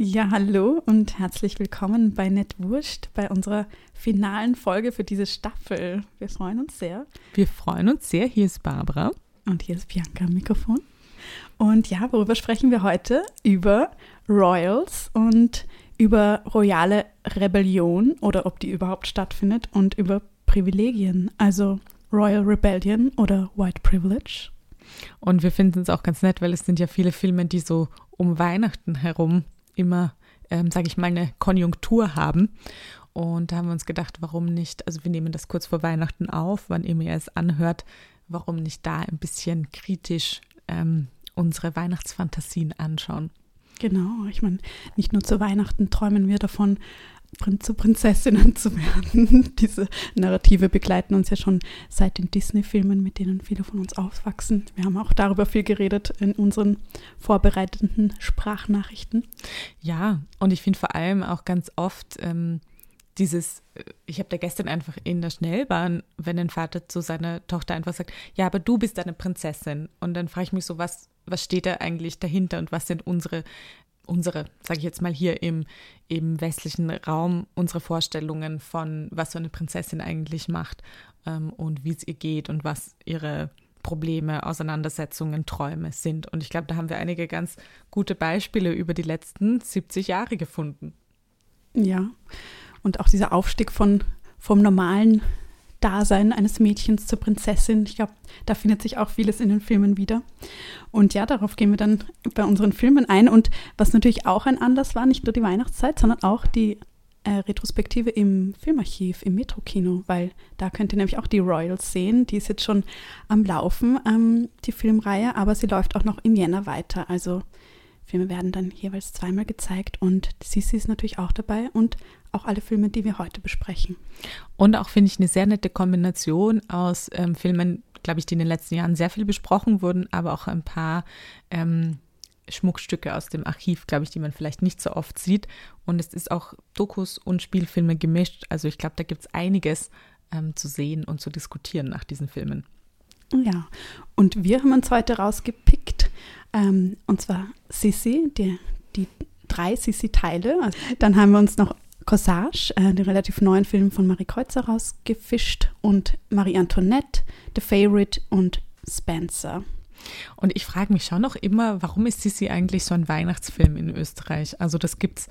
Ja, hallo und herzlich willkommen bei Nettwurscht, bei unserer finalen Folge für diese Staffel. Wir freuen uns sehr. Wir freuen uns sehr. Hier ist Barbara. Und hier ist Bianca am Mikrofon. Und ja, worüber sprechen wir heute? Über Royals und über royale Rebellion oder ob die überhaupt stattfindet und über Privilegien, also Royal Rebellion oder White Privilege. Und wir finden es auch ganz nett, weil es sind ja viele Filme, die so um Weihnachten herum immer, ähm, sage ich mal, eine Konjunktur haben. Und da haben wir uns gedacht, warum nicht, also wir nehmen das kurz vor Weihnachten auf, wann immer ihr es anhört, warum nicht da ein bisschen kritisch ähm, unsere Weihnachtsfantasien anschauen. Genau, ich meine, nicht nur zu Weihnachten träumen wir davon, zu Prinzessinnen zu werden. Diese Narrative begleiten uns ja schon seit den Disney-Filmen, mit denen viele von uns aufwachsen. Wir haben auch darüber viel geredet in unseren vorbereitenden Sprachnachrichten. Ja, und ich finde vor allem auch ganz oft ähm, dieses, äh, ich habe da gestern einfach in der Schnellbahn, wenn ein Vater zu seiner Tochter einfach sagt, ja, aber du bist eine Prinzessin. Und dann frage ich mich so, was, was steht da eigentlich dahinter und was sind unsere unsere, sage ich jetzt mal hier im, im westlichen Raum, unsere Vorstellungen von, was so eine Prinzessin eigentlich macht ähm, und wie es ihr geht und was ihre Probleme, Auseinandersetzungen, Träume sind. Und ich glaube, da haben wir einige ganz gute Beispiele über die letzten 70 Jahre gefunden. Ja, und auch dieser Aufstieg von, vom normalen Dasein eines Mädchens zur Prinzessin. Ich glaube, da findet sich auch vieles in den Filmen wieder. Und ja, darauf gehen wir dann bei unseren Filmen ein. Und was natürlich auch ein Anlass war, nicht nur die Weihnachtszeit, sondern auch die äh, Retrospektive im Filmarchiv, im Metro-Kino, weil da könnt ihr nämlich auch die Royals sehen. Die ist jetzt schon am Laufen, ähm, die Filmreihe, aber sie läuft auch noch im Jänner weiter. Also Filme werden dann jeweils zweimal gezeigt und Sissi ist natürlich auch dabei und auch alle Filme, die wir heute besprechen. Und auch finde ich eine sehr nette Kombination aus ähm, Filmen, glaube ich, die in den letzten Jahren sehr viel besprochen wurden, aber auch ein paar ähm, Schmuckstücke aus dem Archiv, glaube ich, die man vielleicht nicht so oft sieht. Und es ist auch Dokus und Spielfilme gemischt. Also ich glaube, da gibt es einiges ähm, zu sehen und zu diskutieren nach diesen Filmen. Ja, und wir haben uns heute rausgepickt, ähm, und zwar Sissi, die, die drei Sissi-Teile. Dann haben wir uns noch Corsage, äh, den relativ neuen Film von Marie Kreuzer rausgefischt und Marie Antoinette, The Favorite und Spencer. Und ich frage mich schon noch immer, warum ist Sissi eigentlich so ein Weihnachtsfilm in Österreich? Also das gibt es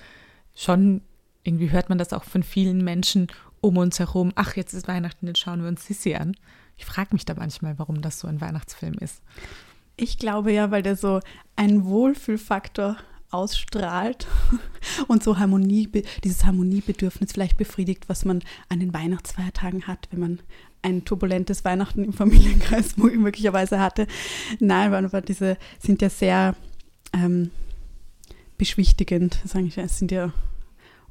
schon, irgendwie hört man das auch von vielen Menschen um uns herum. Ach, jetzt ist Weihnachten, jetzt schauen wir uns Sissi an. Ich frage mich da manchmal, warum das so ein Weihnachtsfilm ist. Ich glaube ja, weil der so einen Wohlfühlfaktor ausstrahlt und so Harmonie, dieses Harmoniebedürfnis vielleicht befriedigt, was man an den Weihnachtsfeiertagen hat, wenn man ein turbulentes Weihnachten im Familienkreis möglicherweise hatte. Nein, aber diese sind ja sehr ähm, beschwichtigend, sage ich. Es sind ja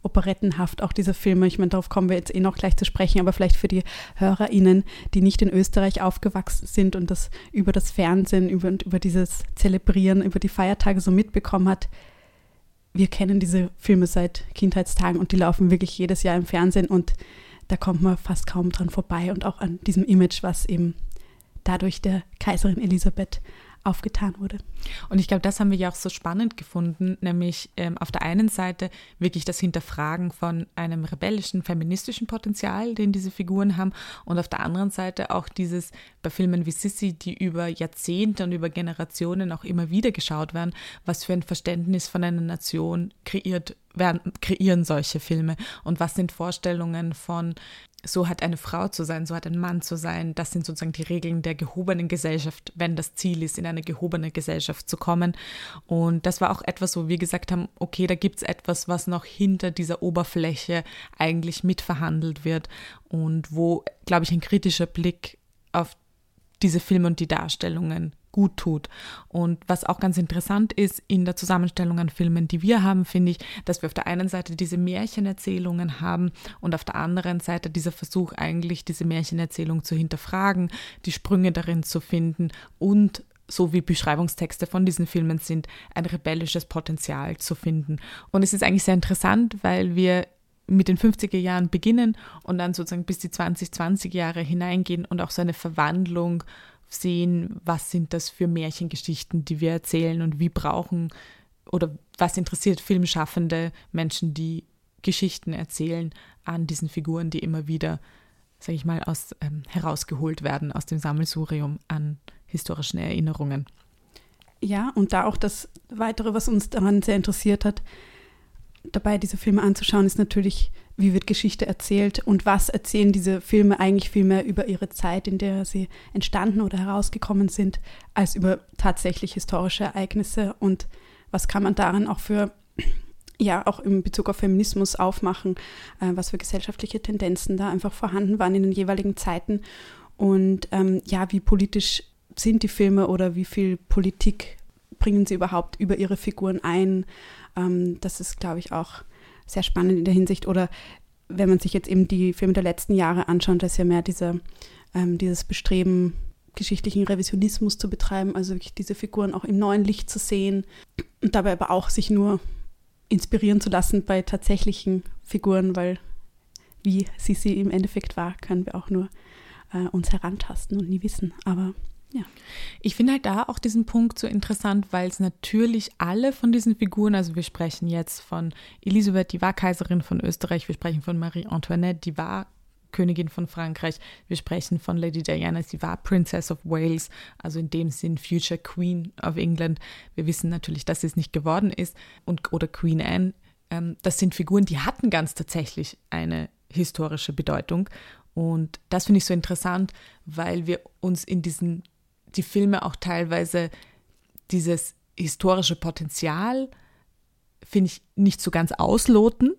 operettenhaft, auch diese Filme. Ich meine, darauf kommen wir jetzt eh noch gleich zu sprechen, aber vielleicht für die HörerInnen, die nicht in Österreich aufgewachsen sind und das über das Fernsehen, über, über dieses Zelebrieren, über die Feiertage so mitbekommen hat. Wir kennen diese Filme seit Kindheitstagen und die laufen wirklich jedes Jahr im Fernsehen und da kommt man fast kaum dran vorbei und auch an diesem Image, was eben dadurch der Kaiserin Elisabeth aufgetan wurde. Und ich glaube, das haben wir ja auch so spannend gefunden, nämlich ähm, auf der einen Seite wirklich das Hinterfragen von einem rebellischen, feministischen Potenzial, den diese Figuren haben, und auf der anderen Seite auch dieses bei Filmen wie Sissy, die über Jahrzehnte und über Generationen auch immer wieder geschaut werden, was für ein Verständnis von einer Nation kreiert werden, kreieren solche Filme und was sind Vorstellungen von so hat eine Frau zu sein, so hat ein Mann zu sein. Das sind sozusagen die Regeln der gehobenen Gesellschaft, wenn das Ziel ist, in eine gehobene Gesellschaft zu kommen. Und das war auch etwas, wo wir gesagt haben, okay, da gibt es etwas, was noch hinter dieser Oberfläche eigentlich mitverhandelt wird und wo, glaube ich, ein kritischer Blick auf diese Filme und die Darstellungen gut tut. Und was auch ganz interessant ist in der Zusammenstellung an Filmen, die wir haben, finde ich, dass wir auf der einen Seite diese Märchenerzählungen haben und auf der anderen Seite dieser Versuch eigentlich, diese Märchenerzählung zu hinterfragen, die Sprünge darin zu finden und so wie Beschreibungstexte von diesen Filmen sind, ein rebellisches Potenzial zu finden. Und es ist eigentlich sehr interessant, weil wir mit den 50er Jahren beginnen und dann sozusagen bis die 20, 20 Jahre hineingehen und auch so eine Verwandlung sehen, was sind das für Märchengeschichten, die wir erzählen und wie brauchen oder was interessiert Filmschaffende, Menschen, die Geschichten erzählen an diesen Figuren, die immer wieder, sage ich mal, aus, ähm, herausgeholt werden aus dem Sammelsurium an historischen Erinnerungen. Ja, und da auch das Weitere, was uns daran sehr interessiert hat, dabei diese Filme anzuschauen, ist natürlich, wie wird Geschichte erzählt und was erzählen diese Filme eigentlich viel mehr über ihre Zeit, in der sie entstanden oder herausgekommen sind, als über tatsächlich historische Ereignisse und was kann man daran auch für ja, auch in Bezug auf Feminismus aufmachen, äh, was für gesellschaftliche Tendenzen da einfach vorhanden waren in den jeweiligen Zeiten und ähm, ja, wie politisch sind die Filme oder wie viel Politik bringen sie überhaupt über ihre Figuren ein. Ähm, das ist, glaube ich, auch sehr spannend in der Hinsicht. Oder wenn man sich jetzt eben die Filme der letzten Jahre anschaut, da ist ja mehr diese, ähm, dieses Bestreben, geschichtlichen Revisionismus zu betreiben, also wirklich diese Figuren auch im neuen Licht zu sehen und dabei aber auch sich nur inspirieren zu lassen bei tatsächlichen Figuren, weil wie sie sie im Endeffekt war, können wir auch nur äh, uns herantasten und nie wissen. Aber ja. Ich finde halt da auch diesen Punkt so interessant, weil es natürlich alle von diesen Figuren, also wir sprechen jetzt von Elisabeth, die war Kaiserin von Österreich, wir sprechen von Marie Antoinette, die war Königin von Frankreich, wir sprechen von Lady Diana, sie war Princess of Wales, also in dem Sinn Future Queen of England. Wir wissen natürlich, dass sie es nicht geworden ist und oder Queen Anne. Ähm, das sind Figuren, die hatten ganz tatsächlich eine historische Bedeutung und das finde ich so interessant, weil wir uns in diesen die Filme auch teilweise dieses historische Potenzial, finde ich, nicht so ganz ausloten.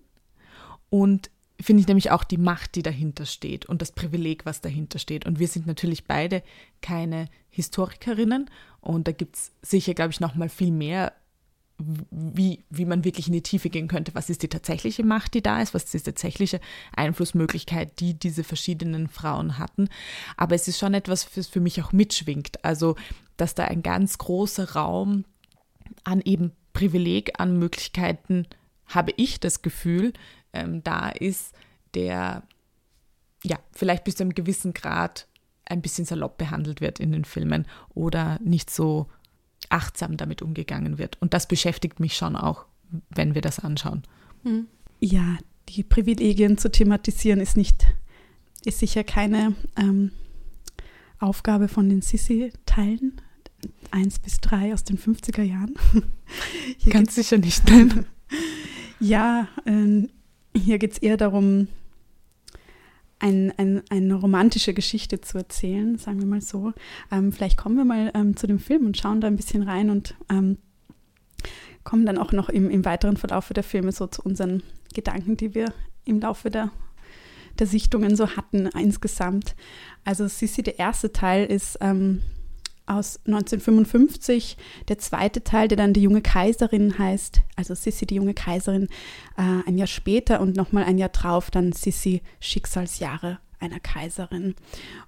Und finde ich nämlich auch die Macht, die dahinter steht und das Privileg, was dahinter steht. Und wir sind natürlich beide keine Historikerinnen und da gibt es sicher, glaube ich, noch mal viel mehr wie, wie man wirklich in die Tiefe gehen könnte. Was ist die tatsächliche Macht, die da ist? Was ist die tatsächliche Einflussmöglichkeit, die diese verschiedenen Frauen hatten? Aber es ist schon etwas, was für mich auch mitschwingt. Also, dass da ein ganz großer Raum an eben Privileg, an Möglichkeiten, habe ich das Gefühl, ähm, da ist, der ja vielleicht bis zu einem gewissen Grad ein bisschen salopp behandelt wird in den Filmen oder nicht so achtsam damit umgegangen wird. Und das beschäftigt mich schon auch, wenn wir das anschauen. Hm. Ja, die Privilegien zu thematisieren ist nicht, ist sicher keine ähm, Aufgabe von den Sissi-Teilen. Eins bis drei aus den 50er Jahren. Hier Ganz sicher nicht. Nein. ja, äh, hier geht es eher darum, ein, ein, eine romantische Geschichte zu erzählen, sagen wir mal so. Ähm, vielleicht kommen wir mal ähm, zu dem Film und schauen da ein bisschen rein und ähm, kommen dann auch noch im, im weiteren Verlauf der Filme so zu unseren Gedanken, die wir im Laufe der, der Sichtungen so hatten insgesamt. Also Sissi, der erste Teil ist ähm, aus 1955. Der zweite Teil, der dann die junge Kaiserin heißt, also Sissi, die junge Kaiserin, äh, ein Jahr später und nochmal ein Jahr drauf dann Sissi, Schicksalsjahre einer Kaiserin.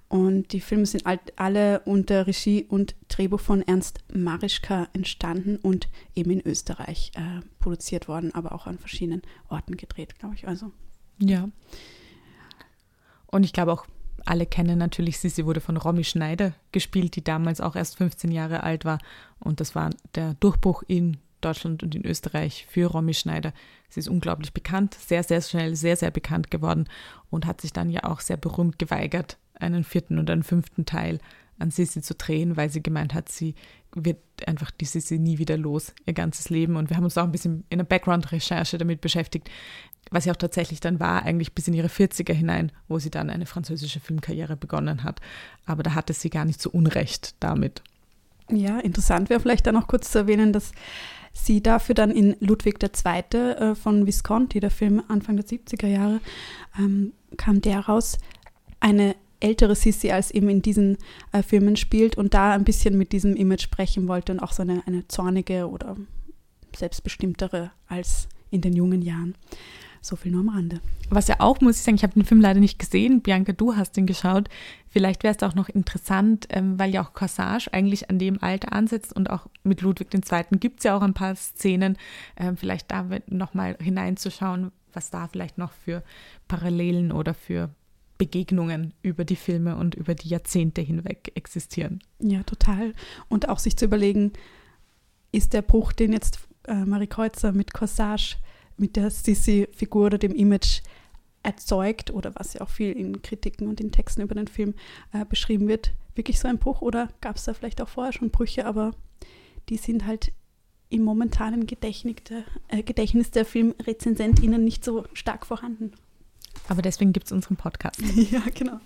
Und die Filme sind alle unter Regie und Drehbuch von Ernst Marischka entstanden und eben in Österreich äh, produziert worden, aber auch an verschiedenen Orten gedreht, glaube ich. Also. Ja. Und ich glaube auch alle kennen natürlich sie. Sie wurde von Romy Schneider gespielt, die damals auch erst 15 Jahre alt war. Und das war der Durchbruch in Deutschland und in Österreich für Romy Schneider. Sie ist unglaublich bekannt, sehr, sehr schnell, sehr, sehr bekannt geworden und hat sich dann ja auch sehr berühmt geweigert, einen vierten und einen fünften Teil an Sissi zu drehen, weil sie gemeint hat, sie wird einfach die Sissi nie wieder los, ihr ganzes Leben. Und wir haben uns auch ein bisschen in der Background-Recherche damit beschäftigt, was sie auch tatsächlich dann war, eigentlich bis in ihre 40er hinein, wo sie dann eine französische Filmkarriere begonnen hat. Aber da hatte sie gar nicht so Unrecht damit. Ja, interessant wäre vielleicht dann noch kurz zu erwähnen, dass sie dafür dann in Ludwig II. Äh, von Visconti, der Film Anfang der 70er Jahre, ähm, kam der raus, eine ältere Sissi als eben in diesen äh, Filmen spielt und da ein bisschen mit diesem Image sprechen wollte und auch so eine, eine zornige oder selbstbestimmtere als in den jungen Jahren. So viel nur am Rande. Was ja auch, muss ich sagen, ich habe den Film leider nicht gesehen. Bianca, du hast ihn geschaut. Vielleicht wäre es auch noch interessant, ähm, weil ja auch Corsage eigentlich an dem Alter ansetzt und auch mit Ludwig II. gibt es ja auch ein paar Szenen, ähm, vielleicht da nochmal hineinzuschauen, was da vielleicht noch für Parallelen oder für Begegnungen über die Filme und über die Jahrzehnte hinweg existieren. Ja, total. Und auch sich zu überlegen, ist der Bruch, den jetzt äh, Marie Kreuzer mit Corsage, mit der Sissi-Figur oder dem Image erzeugt oder was ja auch viel in Kritiken und in Texten über den Film äh, beschrieben wird, wirklich so ein Bruch oder gab es da vielleicht auch vorher schon Brüche, aber die sind halt im momentanen Gedächtnis der, äh, Gedächtnis der FilmrezensentInnen nicht so stark vorhanden. Aber deswegen gibt es unseren Podcast. ja, genau.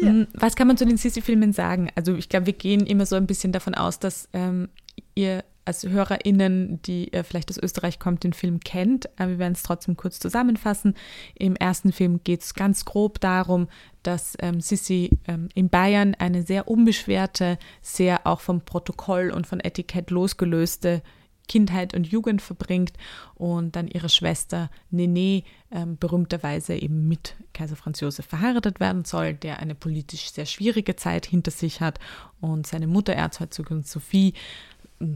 Ja. Hm, was kann man zu den Sissi-Filmen sagen? Also ich glaube, wir gehen immer so ein bisschen davon aus, dass ähm, ihr als HörerInnen, die äh, vielleicht aus Österreich kommt, den Film kennt. Aber wir werden es trotzdem kurz zusammenfassen. Im ersten Film geht es ganz grob darum, dass ähm, Sissi ähm, in Bayern eine sehr unbeschwerte, sehr auch vom Protokoll und von Etikett losgelöste Kindheit und Jugend verbringt und dann ihre Schwester Nene ähm, berühmterweise eben mit Kaiser Franz Josef verheiratet werden soll, der eine politisch sehr schwierige Zeit hinter sich hat und seine Mutter Erzherzogin Sophie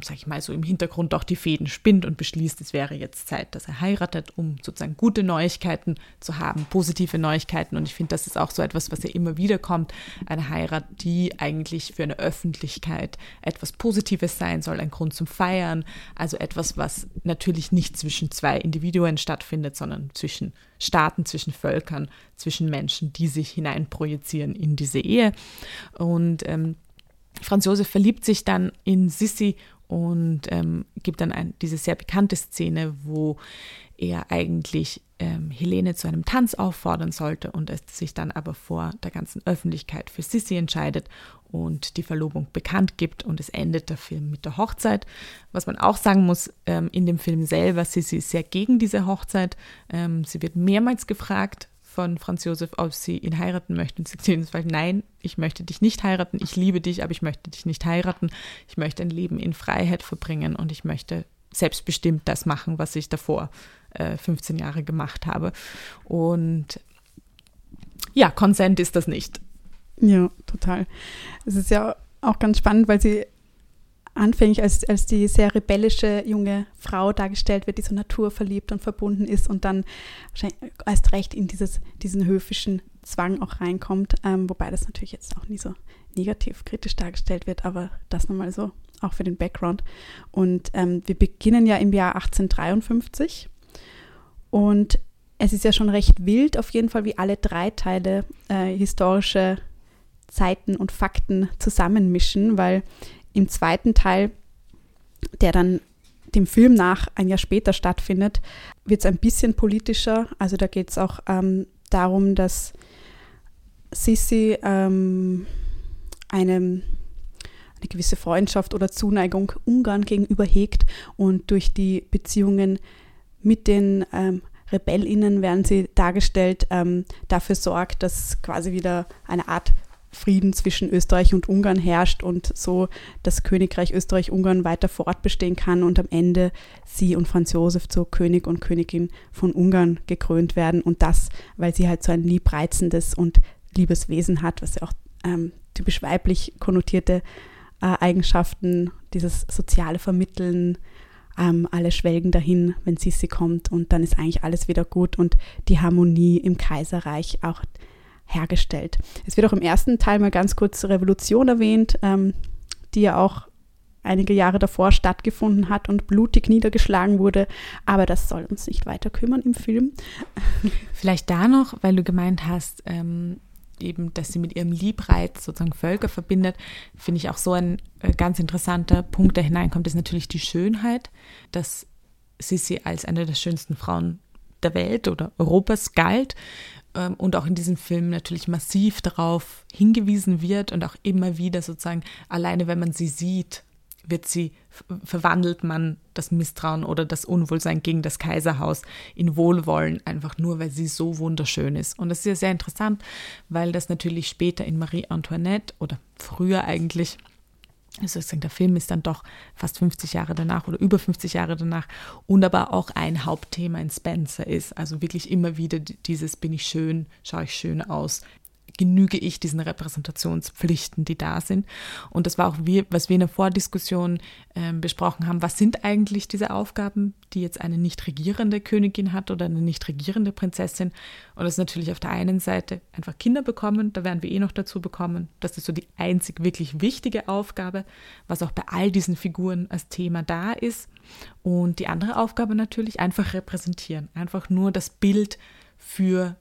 sag ich mal, so im Hintergrund auch die Fäden spinnt und beschließt, es wäre jetzt Zeit, dass er heiratet, um sozusagen gute Neuigkeiten zu haben, positive Neuigkeiten. Und ich finde, das ist auch so etwas, was ja immer wieder kommt, eine Heirat, die eigentlich für eine Öffentlichkeit etwas Positives sein soll, ein Grund zum Feiern, also etwas, was natürlich nicht zwischen zwei Individuen stattfindet, sondern zwischen Staaten, zwischen Völkern, zwischen Menschen, die sich hineinprojizieren in diese Ehe. Und ähm, Franz Josef verliebt sich dann in Sissi und ähm, gibt dann ein, diese sehr bekannte Szene, wo er eigentlich ähm, Helene zu einem Tanz auffordern sollte und es sich dann aber vor der ganzen Öffentlichkeit für Sissi entscheidet und die Verlobung bekannt gibt und es endet der Film mit der Hochzeit. Was man auch sagen muss, ähm, in dem Film selber, Sissi ist sehr gegen diese Hochzeit. Ähm, sie wird mehrmals gefragt, von Franz Josef, ob sie ihn heiraten möchte. Und sie sagt jedenfalls, nein, ich möchte dich nicht heiraten, ich liebe dich, aber ich möchte dich nicht heiraten. Ich möchte ein Leben in Freiheit verbringen und ich möchte selbstbestimmt das machen, was ich davor äh, 15 Jahre gemacht habe. Und ja, Consent ist das nicht. Ja, total. Es ist ja auch ganz spannend, weil sie anfänglich als, als die sehr rebellische junge Frau dargestellt wird, die so naturverliebt und verbunden ist und dann erst recht in dieses, diesen höfischen Zwang auch reinkommt, ähm, wobei das natürlich jetzt auch nie so negativ kritisch dargestellt wird, aber das nochmal so auch für den Background. Und ähm, wir beginnen ja im Jahr 1853 und es ist ja schon recht wild auf jeden Fall, wie alle drei Teile äh, historische Zeiten und Fakten zusammenmischen, weil im zweiten Teil, der dann dem Film nach ein Jahr später stattfindet, wird es ein bisschen politischer. Also da geht es auch ähm, darum, dass Sissi ähm, eine, eine gewisse Freundschaft oder Zuneigung Ungarn gegenüber hegt und durch die Beziehungen mit den ähm, RebellInnen werden sie dargestellt, ähm, dafür sorgt, dass quasi wieder eine Art Frieden zwischen Österreich und Ungarn herrscht und so das Königreich Österreich-Ungarn weiter fortbestehen kann und am Ende sie und Franz Josef zur König und Königin von Ungarn gekrönt werden. Und das, weil sie halt so ein liebreizendes und liebes Wesen hat, was ja auch ähm, typisch weiblich konnotierte äh, Eigenschaften, dieses soziale Vermitteln, ähm, alle schwelgen dahin, wenn Sissi kommt und dann ist eigentlich alles wieder gut und die Harmonie im Kaiserreich auch hergestellt. Es wird auch im ersten Teil mal ganz kurz Revolution erwähnt, ähm, die ja auch einige Jahre davor stattgefunden hat und blutig niedergeschlagen wurde. Aber das soll uns nicht weiter kümmern im Film. Vielleicht da noch, weil du gemeint hast, ähm, eben, dass sie mit ihrem Liebreiz sozusagen Völker verbindet, finde ich auch so ein äh, ganz interessanter Punkt, der hineinkommt, ist natürlich die Schönheit, dass sie als eine der schönsten Frauen der Welt oder Europas galt ähm, und auch in diesem Film natürlich massiv darauf hingewiesen wird und auch immer wieder sozusagen, alleine wenn man sie sieht, wird sie, verwandelt man das Misstrauen oder das Unwohlsein gegen das Kaiserhaus in Wohlwollen, einfach nur, weil sie so wunderschön ist. Und das ist ja sehr interessant, weil das natürlich später in Marie Antoinette oder früher eigentlich also der Film ist dann doch fast 50 Jahre danach oder über 50 Jahre danach und aber auch ein Hauptthema in Spencer ist. Also wirklich immer wieder dieses bin ich schön, schaue ich schön aus, genüge ich diesen Repräsentationspflichten, die da sind. Und das war auch, wir, was wir in der Vordiskussion äh, besprochen haben. Was sind eigentlich diese Aufgaben, die jetzt eine nicht regierende Königin hat oder eine nicht regierende Prinzessin? Und das ist natürlich auf der einen Seite einfach Kinder bekommen, da werden wir eh noch dazu bekommen. Das ist so die einzig wirklich wichtige Aufgabe, was auch bei all diesen Figuren als Thema da ist. Und die andere Aufgabe natürlich einfach repräsentieren, einfach nur das Bild für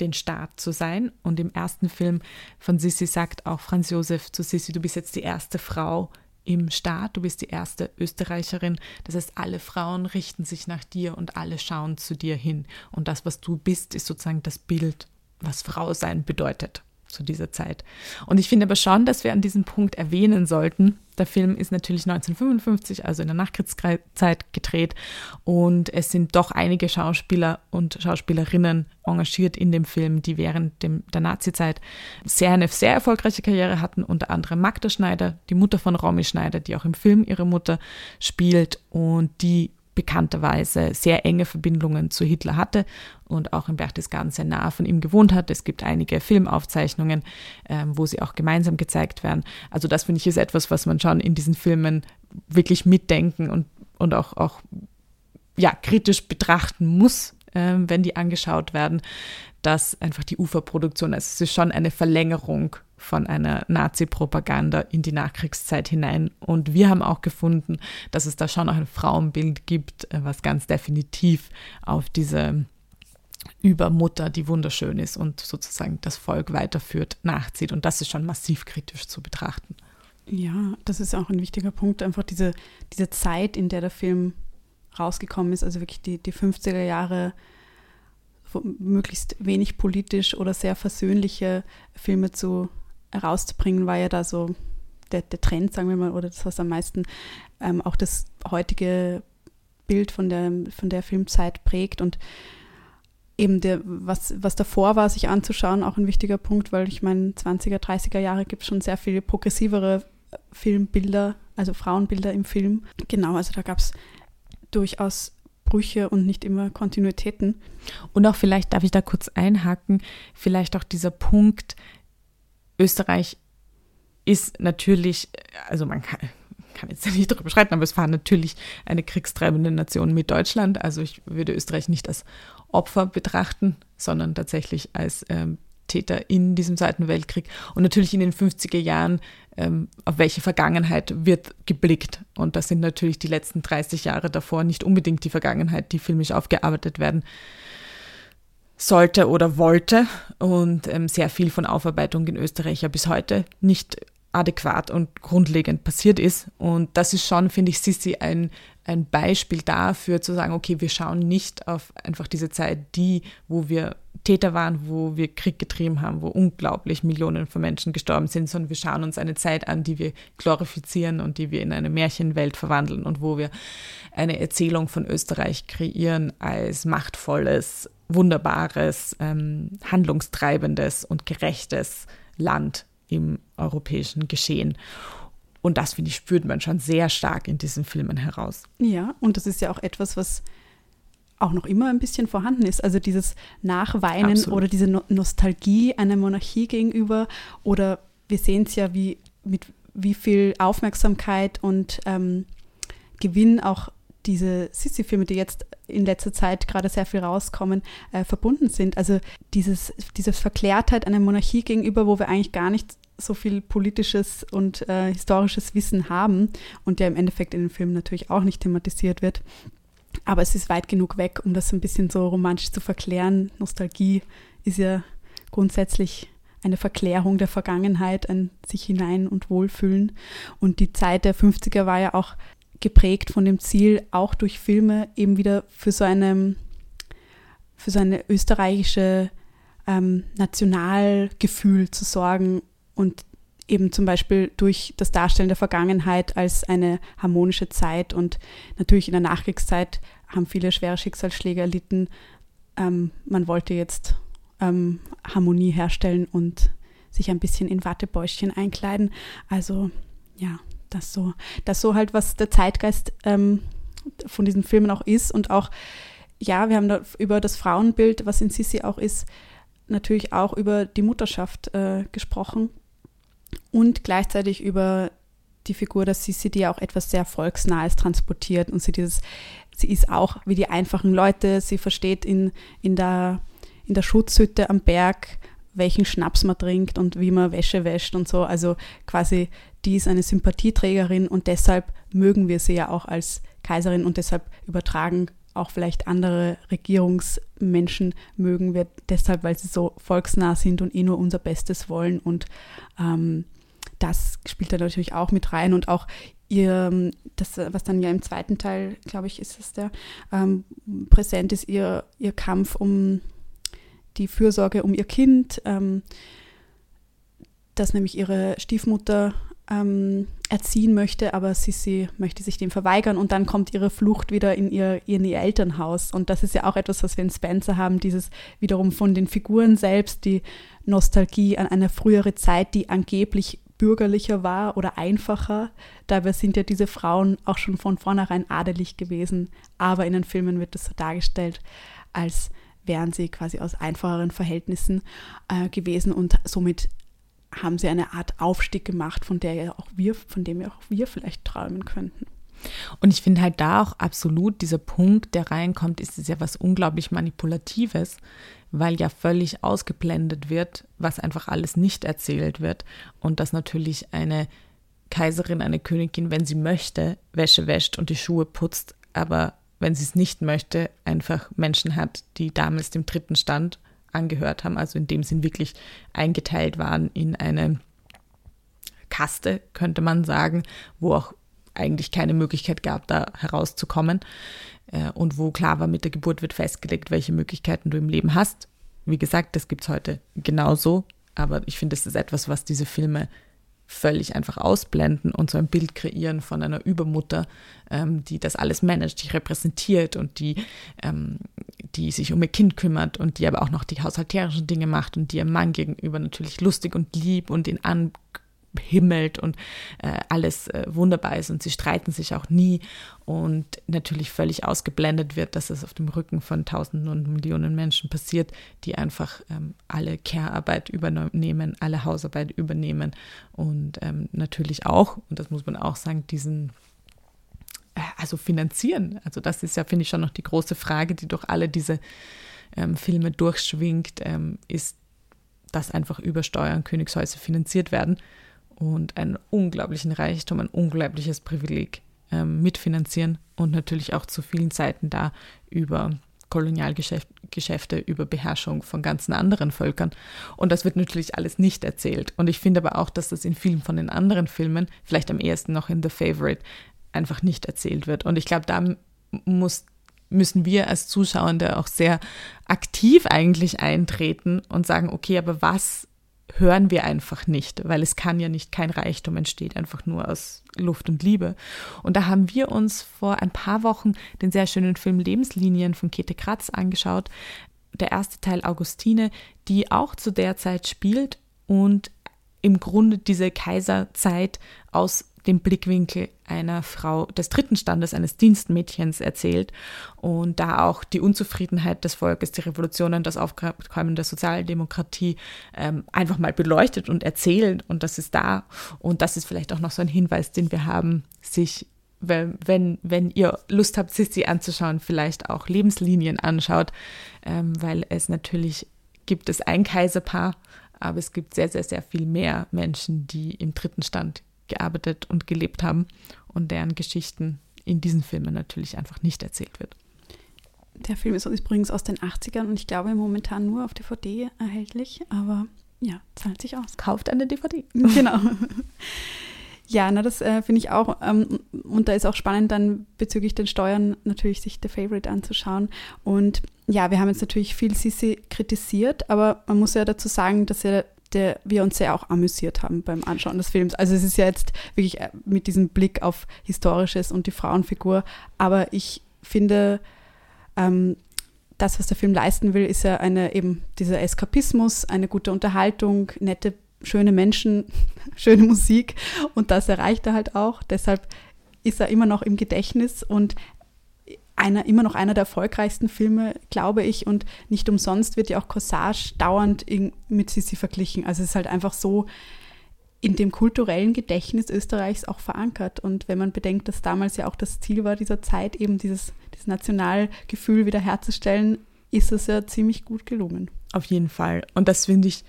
den Staat zu sein. Und im ersten Film von Sissi sagt auch Franz Josef zu Sissi, du bist jetzt die erste Frau im Staat, du bist die erste Österreicherin. Das heißt, alle Frauen richten sich nach dir und alle schauen zu dir hin. Und das, was du bist, ist sozusagen das Bild, was Frau sein bedeutet zu dieser Zeit. Und ich finde aber schon, dass wir an diesem Punkt erwähnen sollten, der Film ist natürlich 1955, also in der Nachkriegszeit gedreht und es sind doch einige Schauspieler und Schauspielerinnen engagiert in dem Film, die während dem, der Nazizeit sehr eine sehr erfolgreiche Karriere hatten, unter anderem Magda Schneider, die Mutter von Romy Schneider, die auch im Film ihre Mutter spielt und die bekannterweise sehr enge Verbindungen zu Hitler hatte und auch in Berchtesgaden sehr nah von ihm gewohnt hat. Es gibt einige Filmaufzeichnungen, ähm, wo sie auch gemeinsam gezeigt werden. Also das finde ich ist etwas, was man schon in diesen Filmen wirklich mitdenken und, und auch, auch ja, kritisch betrachten muss, ähm, wenn die angeschaut werden, dass einfach die Uferproduktion, also es ist schon eine Verlängerung von einer Nazi-Propaganda in die Nachkriegszeit hinein. Und wir haben auch gefunden, dass es da schon auch ein Frauenbild gibt, äh, was ganz definitiv auf diese Übermutter, die wunderschön ist und sozusagen das Volk weiterführt, nachzieht. Und das ist schon massiv kritisch zu betrachten. Ja, das ist auch ein wichtiger Punkt, einfach diese, diese Zeit, in der der Film rausgekommen ist, also wirklich die, die 50er Jahre, möglichst wenig politisch oder sehr versöhnliche Filme zu rauszubringen, war ja da so der, der Trend, sagen wir mal, oder das, was am meisten ähm, auch das heutige Bild von der, von der Filmzeit prägt und eben der, was, was davor war, sich anzuschauen, auch ein wichtiger Punkt, weil ich meine, 20er, 30er Jahre gibt es schon sehr viele progressivere Filmbilder, also Frauenbilder im Film. Genau, also da gab es durchaus Brüche und nicht immer Kontinuitäten. Und auch vielleicht, darf ich da kurz einhaken, vielleicht auch dieser Punkt, Österreich ist natürlich, also man kann, kann jetzt nicht darüber streiten, aber es war natürlich eine kriegstreibende Nation mit Deutschland. Also ich würde Österreich nicht als Opfer betrachten, sondern tatsächlich als ähm, Täter in diesem Zweiten Weltkrieg. Und natürlich in den 50er Jahren, ähm, auf welche Vergangenheit wird geblickt. Und das sind natürlich die letzten 30 Jahre davor nicht unbedingt die Vergangenheit, die filmisch aufgearbeitet werden sollte oder wollte und ähm, sehr viel von Aufarbeitung in Österreich ja bis heute nicht adäquat und grundlegend passiert ist. Und das ist schon, finde ich, Sissi ein, ein Beispiel dafür, zu sagen, okay, wir schauen nicht auf einfach diese Zeit, die, wo wir Täter waren, wo wir Krieg getrieben haben, wo unglaublich Millionen von Menschen gestorben sind, sondern wir schauen uns eine Zeit an, die wir glorifizieren und die wir in eine Märchenwelt verwandeln und wo wir eine Erzählung von Österreich kreieren als machtvolles, wunderbares, ähm, handlungstreibendes und gerechtes Land im europäischen Geschehen. Und das, finde ich, spürt man schon sehr stark in diesen Filmen heraus. Ja, und das ist ja auch etwas, was auch noch immer ein bisschen vorhanden ist. Also dieses Nachweinen Absolut. oder diese no Nostalgie einer Monarchie gegenüber. Oder wir sehen es ja, wie, mit wie viel Aufmerksamkeit und ähm, Gewinn auch diese Sissi-Filme, die jetzt in letzter Zeit gerade sehr viel rauskommen, äh, verbunden sind. Also dieses, diese Verklärtheit einer Monarchie gegenüber, wo wir eigentlich gar nicht so viel politisches und äh, historisches Wissen haben und der im Endeffekt in den Filmen natürlich auch nicht thematisiert wird. Aber es ist weit genug weg, um das ein bisschen so romantisch zu verklären. Nostalgie ist ja grundsätzlich eine Verklärung der Vergangenheit, ein sich hinein und wohlfühlen. Und die Zeit der 50er war ja auch geprägt von dem Ziel, auch durch Filme eben wieder für so eine, für so eine österreichische ähm, Nationalgefühl zu sorgen und eben zum Beispiel durch das Darstellen der Vergangenheit als eine harmonische Zeit und natürlich in der Nachkriegszeit haben viele schwere Schicksalsschläge erlitten. Ähm, man wollte jetzt ähm, Harmonie herstellen und sich ein bisschen in Wattebäuschen einkleiden. Also ja, das so, das so halt, was der Zeitgeist ähm, von diesen Filmen auch ist. Und auch, ja, wir haben da über das Frauenbild, was in Sissi auch ist, natürlich auch über die Mutterschaft äh, gesprochen. Und gleichzeitig über die Figur der Sissi, die ja auch etwas sehr Volksnahes transportiert. Und sie dieses, sie ist auch wie die einfachen Leute, sie versteht in, in, der, in der Schutzhütte am Berg, welchen Schnaps man trinkt und wie man Wäsche wäscht und so. Also quasi, die ist eine Sympathieträgerin und deshalb mögen wir sie ja auch als Kaiserin und deshalb übertragen auch vielleicht andere Regierungsmenschen mögen wir deshalb, weil sie so volksnah sind und eh nur unser Bestes wollen und ähm, das spielt da natürlich auch mit rein und auch ihr, das, was dann ja im zweiten Teil, glaube ich, ist es der, ähm, präsent ist, ihr, ihr Kampf um die Fürsorge um ihr Kind, ähm, das nämlich ihre Stiefmutter ähm, erziehen möchte, aber Sissi möchte sich dem verweigern und dann kommt ihre Flucht wieder in ihr, in ihr Elternhaus. Und das ist ja auch etwas, was wir in Spencer haben, dieses wiederum von den Figuren selbst, die Nostalgie an eine frühere Zeit, die angeblich bürgerlicher war oder einfacher. Dabei sind ja diese Frauen auch schon von vornherein adelig gewesen, aber in den Filmen wird das so dargestellt, als wären sie quasi aus einfacheren Verhältnissen äh, gewesen und somit haben sie eine Art Aufstieg gemacht, von der ja auch wir, von dem ja auch wir vielleicht träumen könnten. Und ich finde halt da auch absolut dieser Punkt, der reinkommt, ist es ja was unglaublich Manipulatives, weil ja völlig ausgeblendet wird, was einfach alles nicht erzählt wird und dass natürlich eine Kaiserin, eine Königin, wenn sie möchte, Wäsche wäscht und die Schuhe putzt, aber wenn sie es nicht möchte, einfach Menschen hat, die damals dem dritten Stand angehört haben, also in dem Sinn wirklich eingeteilt waren in eine Kaste, könnte man sagen, wo auch eigentlich keine Möglichkeit gab, da herauszukommen äh, und wo klar war, mit der Geburt wird festgelegt, welche Möglichkeiten du im Leben hast. Wie gesagt, das gibt es heute genauso, aber ich finde, es ist etwas, was diese Filme völlig einfach ausblenden und so ein Bild kreieren von einer Übermutter, ähm, die das alles managt, die repräsentiert und die, ähm, die sich um ihr Kind kümmert und die aber auch noch die haushalterischen Dinge macht und die ihrem Mann gegenüber natürlich lustig und lieb und ihn an himmelt und äh, alles äh, wunderbar ist und sie streiten sich auch nie und natürlich völlig ausgeblendet wird, dass es auf dem Rücken von Tausenden und Millionen Menschen passiert, die einfach ähm, alle Care-Arbeit übernehmen, alle Hausarbeit übernehmen und ähm, natürlich auch, und das muss man auch sagen, diesen äh, also finanzieren. Also das ist ja, finde ich, schon noch die große Frage, die durch alle diese ähm, Filme durchschwingt, ähm, ist, dass einfach über Steuern Königshäuser finanziert werden und einen unglaublichen Reichtum, ein unglaubliches Privileg ähm, mitfinanzieren und natürlich auch zu vielen Zeiten da über Kolonialgeschäfte, über Beherrschung von ganzen anderen Völkern. Und das wird natürlich alles nicht erzählt. Und ich finde aber auch, dass das in vielen von den anderen Filmen, vielleicht am ehesten noch in The Favorite, einfach nicht erzählt wird. Und ich glaube, da muss, müssen wir als Zuschauende auch sehr aktiv eigentlich eintreten und sagen, okay, aber was hören wir einfach nicht, weil es kann ja nicht, kein Reichtum entsteht einfach nur aus Luft und Liebe. Und da haben wir uns vor ein paar Wochen den sehr schönen Film Lebenslinien von Käthe Kratz angeschaut. Der erste Teil Augustine, die auch zu der Zeit spielt und im Grunde diese Kaiserzeit aus dem Blickwinkel einer Frau des dritten Standes, eines Dienstmädchens erzählt und da auch die Unzufriedenheit des Volkes, die Revolutionen, das Aufkommen der Sozialdemokratie ähm, einfach mal beleuchtet und erzählt. Und das ist da. Und das ist vielleicht auch noch so ein Hinweis, den wir haben, sich wenn, wenn, wenn ihr Lust habt, Sissi anzuschauen, vielleicht auch Lebenslinien anschaut, ähm, weil es natürlich gibt es ein Kaiserpaar, aber es gibt sehr, sehr, sehr viel mehr Menschen, die im dritten Stand gearbeitet und gelebt haben und deren Geschichten in diesen Filmen natürlich einfach nicht erzählt wird. Der Film ist übrigens aus den 80ern und ich glaube momentan nur auf DVD erhältlich, aber ja, zahlt sich aus. Kauft eine DVD. Genau. Ja, na, das äh, finde ich auch. Ähm, und da ist auch spannend, dann bezüglich den Steuern natürlich sich The Favorite anzuschauen. Und ja, wir haben jetzt natürlich viel Sisi kritisiert, aber man muss ja dazu sagen, dass ja der wir uns sehr auch amüsiert haben beim Anschauen des Films. Also es ist ja jetzt wirklich äh, mit diesem Blick auf Historisches und die Frauenfigur, aber ich finde, ähm, das, was der Film leisten will, ist ja eine eben dieser Eskapismus, eine gute Unterhaltung, nette, schöne Menschen, schöne Musik und das erreicht er halt auch. Deshalb ist er immer noch im Gedächtnis und einer, immer noch einer der erfolgreichsten Filme, glaube ich. Und nicht umsonst wird ja auch Corsage dauernd in, mit Sissi verglichen. Also es ist halt einfach so in dem kulturellen Gedächtnis Österreichs auch verankert. Und wenn man bedenkt, dass damals ja auch das Ziel war dieser Zeit, eben dieses, dieses Nationalgefühl wiederherzustellen, ist es ja ziemlich gut gelungen. Auf jeden Fall. Und das finde ich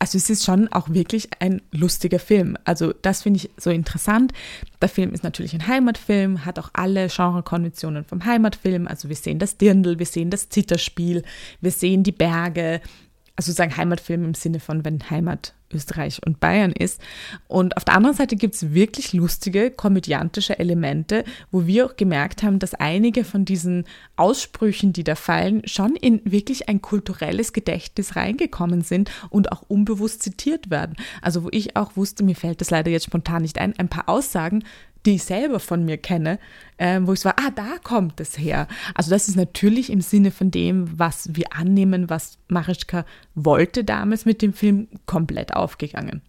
also es ist schon auch wirklich ein lustiger Film. Also das finde ich so interessant. Der Film ist natürlich ein Heimatfilm, hat auch alle Genrekonventionen vom Heimatfilm. Also wir sehen das Dirndl, wir sehen das Zitterspiel, wir sehen die Berge. Also sagen Heimatfilm im Sinne von, wenn Heimat Österreich und Bayern ist. Und auf der anderen Seite gibt es wirklich lustige, komödiantische Elemente, wo wir auch gemerkt haben, dass einige von diesen Aussprüchen, die da fallen, schon in wirklich ein kulturelles Gedächtnis reingekommen sind und auch unbewusst zitiert werden. Also wo ich auch wusste, mir fällt das leider jetzt spontan nicht ein, ein paar Aussagen, die ich selber von mir kenne, äh, wo ich so war, ah, da kommt es her. Also das ist natürlich im Sinne von dem, was wir annehmen, was Marischka wollte damals mit dem Film, komplett aufgegangen.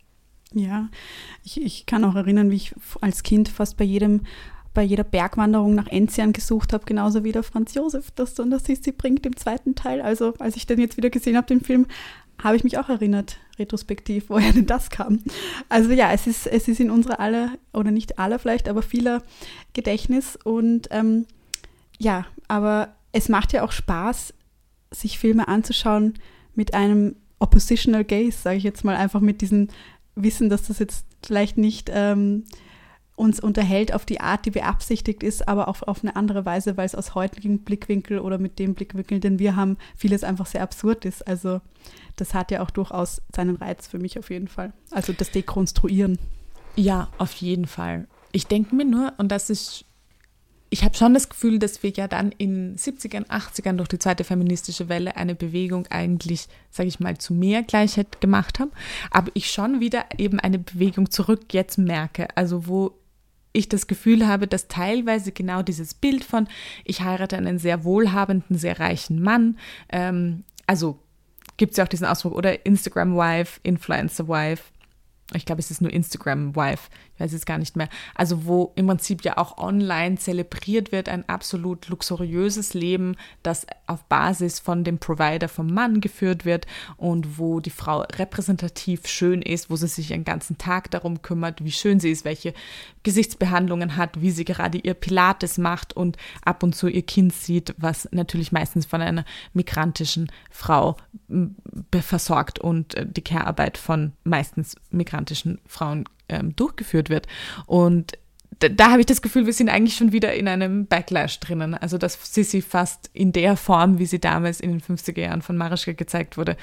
Ja, ich, ich kann auch erinnern, wie ich als Kind fast bei jedem bei jeder Bergwanderung nach Enzian gesucht habe, genauso wie der Franz Josef das und das sie bringt im zweiten Teil. Also als ich den jetzt wieder gesehen habe, den Film, habe ich mich auch erinnert, retrospektiv, woher denn das kam. Also ja, es ist, es ist in unserer aller, oder nicht aller vielleicht, aber vieler Gedächtnis. Und ähm, ja, aber es macht ja auch Spaß, sich Filme anzuschauen mit einem Oppositional Gaze, sage ich jetzt mal, einfach mit diesem Wissen, dass das jetzt vielleicht nicht ähm, uns unterhält auf die Art, die beabsichtigt ist, aber auch auf eine andere Weise, weil es aus heutigem Blickwinkel oder mit dem Blickwinkel, den wir haben, vieles einfach sehr absurd ist. Also das hat ja auch durchaus seinen Reiz für mich auf jeden Fall. Also das Dekonstruieren. Ja, auf jeden Fall. Ich denke mir nur, und das ist, ich habe schon das Gefühl, dass wir ja dann in 70ern, 80ern durch die zweite feministische Welle eine Bewegung eigentlich, sage ich mal, zu mehr Gleichheit gemacht haben, aber ich schon wieder eben eine Bewegung zurück jetzt merke, also wo ich das Gefühl habe, dass teilweise genau dieses Bild von, ich heirate einen sehr wohlhabenden, sehr reichen Mann, ähm, also gibt es ja auch diesen Ausdruck, oder Instagram-Wife, Influencer-Wife, ich glaube, es ist nur Instagram Wife, ich weiß es gar nicht mehr. Also wo im Prinzip ja auch online zelebriert wird, ein absolut luxuriöses Leben, das auf Basis von dem Provider vom Mann geführt wird und wo die Frau repräsentativ schön ist, wo sie sich den ganzen Tag darum kümmert, wie schön sie ist, welche Gesichtsbehandlungen hat, wie sie gerade ihr Pilates macht und ab und zu ihr Kind sieht, was natürlich meistens von einer migrantischen Frau versorgt und äh, die Care-Arbeit von meistens migrantischen Frauen ähm, durchgeführt wird. Und da, da habe ich das Gefühl, wir sind eigentlich schon wieder in einem Backlash drinnen. Also, dass Sissi fast in der Form, wie sie damals in den 50er Jahren von Marischka gezeigt wurde,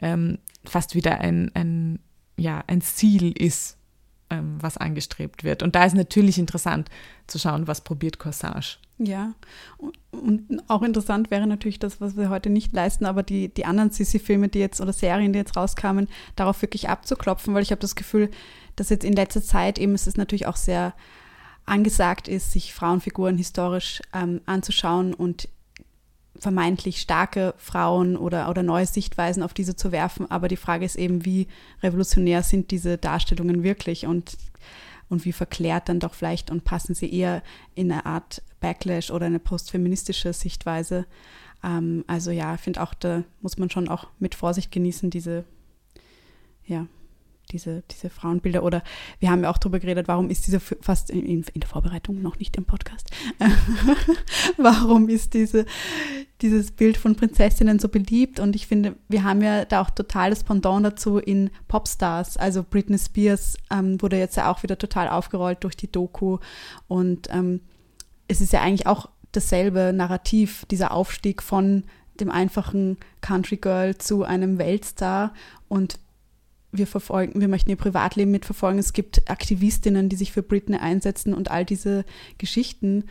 ähm, fast wieder ein, ein, ja, ein Ziel ist, ähm, was angestrebt wird. Und da ist natürlich interessant zu schauen, was probiert Corsage. Ja, und auch interessant wäre natürlich das, was wir heute nicht leisten, aber die, die anderen Sissi-Filme, die jetzt oder Serien, die jetzt rauskamen, darauf wirklich abzuklopfen, weil ich habe das Gefühl, dass jetzt in letzter Zeit eben es ist natürlich auch sehr angesagt ist, sich Frauenfiguren historisch ähm, anzuschauen und vermeintlich starke Frauen oder, oder neue Sichtweisen auf diese zu werfen. Aber die Frage ist eben, wie revolutionär sind diese Darstellungen wirklich und, und wie verklärt dann doch vielleicht und passen sie eher in eine Art Backlash oder eine postfeministische Sichtweise. Ähm, also ja, ich finde auch, da muss man schon auch mit Vorsicht genießen, diese, ja, diese, diese Frauenbilder. Oder wir haben ja auch darüber geredet, warum ist diese fast in, in der Vorbereitung, noch nicht im Podcast, warum ist diese, dieses Bild von Prinzessinnen so beliebt? Und ich finde, wir haben ja da auch totales Pendant dazu in Popstars. Also Britney Spears ähm, wurde jetzt ja auch wieder total aufgerollt durch die Doku. Und ähm, es ist ja eigentlich auch dasselbe Narrativ, dieser Aufstieg von dem einfachen Country Girl zu einem Weltstar. Und wir verfolgen, wir möchten ihr Privatleben mitverfolgen. Es gibt Aktivistinnen, die sich für Britney einsetzen und all diese Geschichten.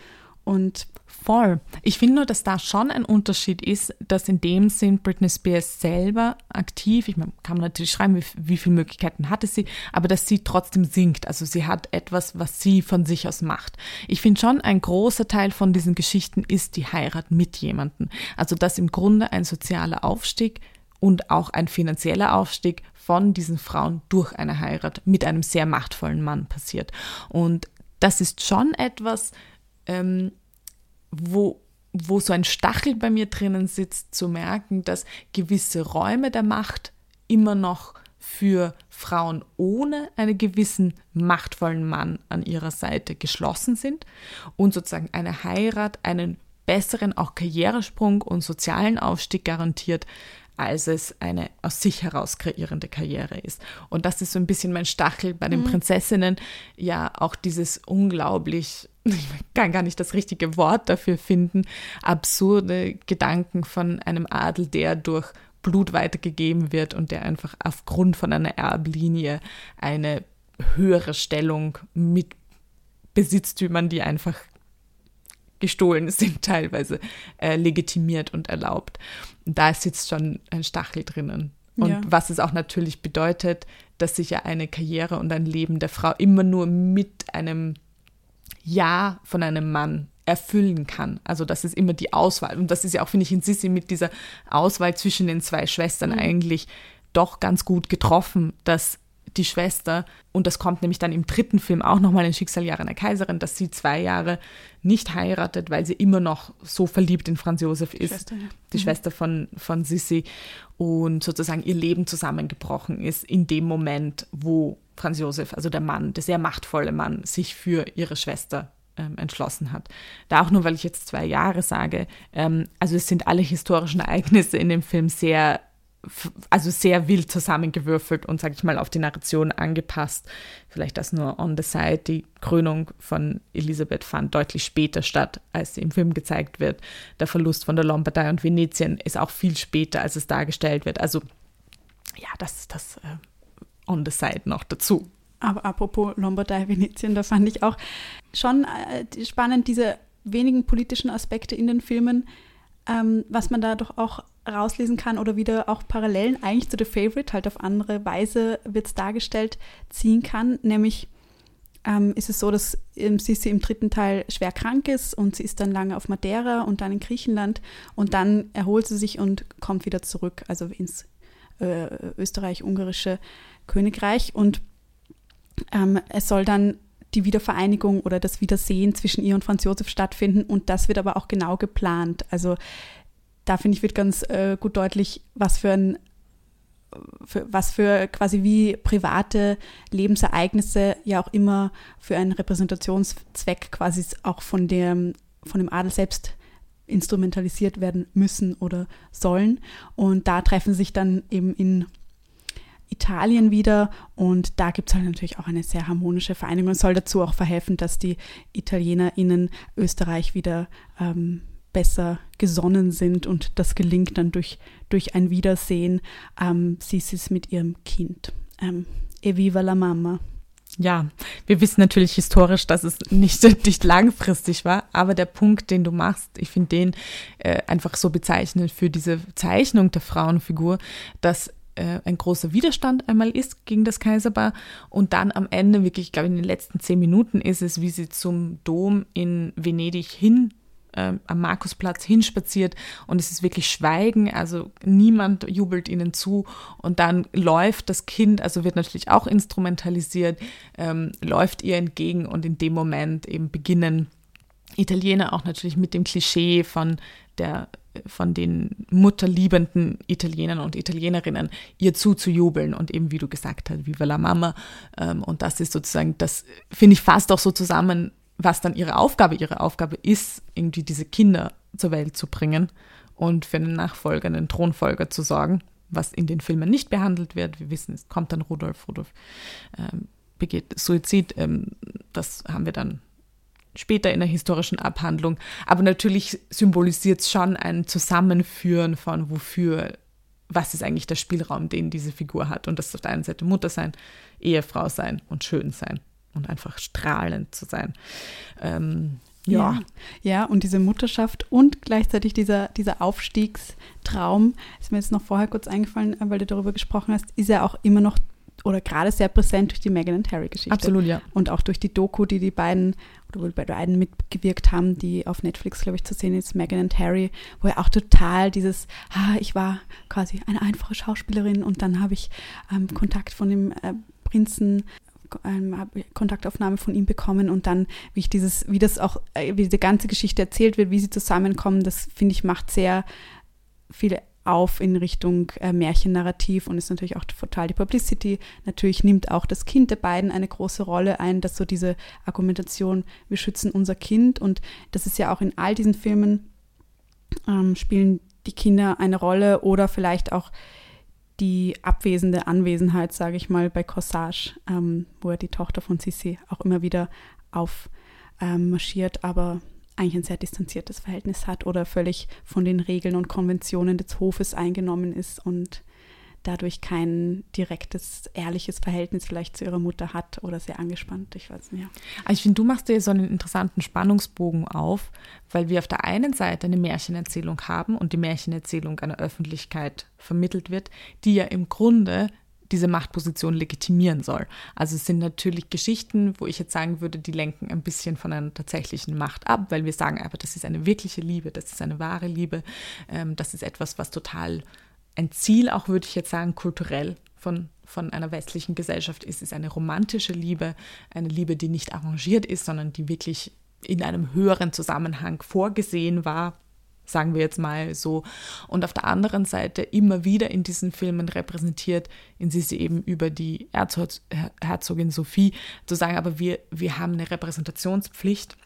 Und voll. Ich finde nur, dass da schon ein Unterschied ist, dass in dem Sinn Britney Spears selber aktiv, ich meine, kann man natürlich schreiben, wie, wie viele Möglichkeiten hatte sie, aber dass sie trotzdem singt. Also sie hat etwas, was sie von sich aus macht. Ich finde schon, ein großer Teil von diesen Geschichten ist die Heirat mit jemandem. Also dass im Grunde ein sozialer Aufstieg und auch ein finanzieller Aufstieg von diesen Frauen durch eine Heirat mit einem sehr machtvollen Mann passiert. Und das ist schon etwas, ähm, wo wo so ein Stachel bei mir drinnen sitzt, zu merken, dass gewisse Räume der Macht immer noch für Frauen ohne einen gewissen machtvollen Mann an ihrer Seite geschlossen sind und sozusagen eine Heirat einen besseren auch Karrieresprung und sozialen Aufstieg garantiert, als es eine aus sich heraus kreierende Karriere ist. Und das ist so ein bisschen mein Stachel bei den mhm. Prinzessinnen, ja auch dieses unglaublich, ich kann gar nicht das richtige Wort dafür finden, absurde Gedanken von einem Adel, der durch Blut weitergegeben wird und der einfach aufgrund von einer Erblinie eine höhere Stellung mit Besitztümern, die einfach gestohlen sind, teilweise äh, legitimiert und erlaubt. Da sitzt schon ein Stachel drinnen. Und ja. was es auch natürlich bedeutet, dass sich ja eine Karriere und ein Leben der Frau immer nur mit einem Ja von einem Mann erfüllen kann. Also das ist immer die Auswahl. Und das ist ja auch, finde ich, in Sissi mit dieser Auswahl zwischen den zwei Schwestern mhm. eigentlich doch ganz gut getroffen, dass die Schwester, und das kommt nämlich dann im dritten Film auch nochmal in Schicksaljahre einer Kaiserin, dass sie zwei Jahre nicht heiratet, weil sie immer noch so verliebt in Franz Josef ist, Schwester, ja. die mhm. Schwester von, von Sissi, und sozusagen ihr Leben zusammengebrochen ist in dem Moment, wo Franz Josef, also der Mann, der sehr machtvolle Mann, sich für ihre Schwester ähm, entschlossen hat. Da auch nur, weil ich jetzt zwei Jahre sage. Ähm, also es sind alle historischen Ereignisse in dem Film sehr, also sehr wild zusammengewürfelt und, sage ich mal, auf die Narration angepasst. Vielleicht das nur on the side. Die Krönung von Elisabeth fand deutlich später statt, als sie im Film gezeigt wird. Der Verlust von der Lombardei und Venetien ist auch viel später, als es dargestellt wird. Also ja, das das äh, on the side noch dazu. Aber apropos Lombardei, Venetien, da fand ich auch schon äh, spannend, diese wenigen politischen Aspekte in den Filmen, ähm, was man da doch auch rauslesen kann oder wieder auch Parallelen eigentlich zu The Favorite, halt auf andere Weise wird es dargestellt, ziehen kann. Nämlich ähm, ist es so, dass ähm, Sissi im dritten Teil schwer krank ist und sie ist dann lange auf Madeira und dann in Griechenland und dann erholt sie sich und kommt wieder zurück, also ins äh, österreich-ungarische Königreich und ähm, es soll dann die Wiedervereinigung oder das Wiedersehen zwischen ihr und Franz Josef stattfinden und das wird aber auch genau geplant. Also da finde ich wird ganz äh, gut deutlich, was für ein für, was für quasi wie private Lebensereignisse ja auch immer für einen Repräsentationszweck quasi auch von dem, von dem Adel selbst instrumentalisiert werden müssen oder sollen. Und da treffen sich dann eben in Italien wieder und da gibt es halt natürlich auch eine sehr harmonische Vereinigung und soll dazu auch verhelfen, dass die ItalienerInnen Österreich wieder ähm, besser gesonnen sind und das gelingt dann durch, durch ein Wiedersehen. Ähm, sie ist mit ihrem Kind. Ähm, Eviva la Mama. Ja, wir wissen natürlich historisch, dass es nicht, nicht langfristig war, aber der Punkt, den du machst, ich finde den äh, einfach so bezeichnend für diese Zeichnung der Frauenfigur, dass äh, ein großer Widerstand einmal ist gegen das Kaiserpaar und dann am Ende, wirklich, ich glaube in den letzten zehn Minuten ist es, wie sie zum Dom in Venedig hin äh, am Markusplatz hinspaziert und es ist wirklich Schweigen, also niemand jubelt ihnen zu und dann läuft das Kind, also wird natürlich auch instrumentalisiert, ähm, läuft ihr entgegen und in dem Moment eben beginnen Italiener auch natürlich mit dem Klischee von der von den mutterliebenden Italienern und Italienerinnen ihr zuzujubeln und eben, wie du gesagt hast, Viva la Mama. Ähm, und das ist sozusagen, das finde ich fast auch so zusammen, was dann ihre Aufgabe, ihre Aufgabe ist, irgendwie diese Kinder zur Welt zu bringen und für einen Nachfolger, einen Thronfolger zu sorgen, was in den Filmen nicht behandelt wird. Wir wissen, es kommt dann Rudolf, Rudolf ähm, begeht Suizid. Ähm, das haben wir dann später in der historischen Abhandlung. Aber natürlich symbolisiert es schon ein Zusammenführen von wofür, was ist eigentlich der Spielraum, den diese Figur hat. Und das ist auf der einen Seite Mutter sein, Ehefrau sein und schön sein und einfach strahlend zu sein. Ähm, ja. ja. ja, und diese Mutterschaft und gleichzeitig dieser, dieser Aufstiegstraum, ist mir jetzt noch vorher kurz eingefallen, weil du darüber gesprochen hast, ist ja auch immer noch oder gerade sehr präsent durch die Meghan und Harry-Geschichte. Absolut, ja. Und auch durch die Doku, die die beiden, oder wohl bei beiden mitgewirkt haben, die auf Netflix, glaube ich, zu sehen ist, Meghan und Harry, wo er auch total dieses, ah, ich war quasi eine einfache Schauspielerin und dann habe ich ähm, Kontakt von dem äh, Prinzen ähm, habe Kontaktaufnahme von ihm bekommen und dann, wie ich dieses, wie das auch, äh, wie diese ganze Geschichte erzählt wird, wie sie zusammenkommen, das finde ich macht sehr viele auf in Richtung äh, Märchennarrativ und ist natürlich auch total die Publicity. Natürlich nimmt auch das Kind der beiden eine große Rolle ein, dass so diese Argumentation, wir schützen unser Kind und das ist ja auch in all diesen Filmen ähm, spielen die Kinder eine Rolle oder vielleicht auch die abwesende Anwesenheit, sage ich mal, bei Corsage, ähm, wo er die Tochter von Sissi auch immer wieder aufmarschiert, ähm, aber eigentlich ein sehr distanziertes Verhältnis hat oder völlig von den Regeln und Konventionen des Hofes eingenommen ist und dadurch kein direktes, ehrliches Verhältnis vielleicht zu ihrer Mutter hat oder sehr angespannt. Ich weiß nicht. Also ich finde, du machst dir so einen interessanten Spannungsbogen auf, weil wir auf der einen Seite eine Märchenerzählung haben und die Märchenerzählung einer Öffentlichkeit vermittelt wird, die ja im Grunde diese Machtposition legitimieren soll. Also es sind natürlich Geschichten, wo ich jetzt sagen würde, die lenken ein bisschen von einer tatsächlichen Macht ab, weil wir sagen, aber das ist eine wirkliche Liebe, das ist eine wahre Liebe, ähm, das ist etwas, was total ein Ziel, auch würde ich jetzt sagen, kulturell von, von einer westlichen Gesellschaft ist, ist eine romantische Liebe, eine Liebe, die nicht arrangiert ist, sondern die wirklich in einem höheren Zusammenhang vorgesehen war sagen wir jetzt mal so. Und auf der anderen Seite immer wieder in diesen Filmen repräsentiert, in sie sie eben über die Erzherzogin Sophie, zu sagen, aber wir, wir haben eine Repräsentationspflicht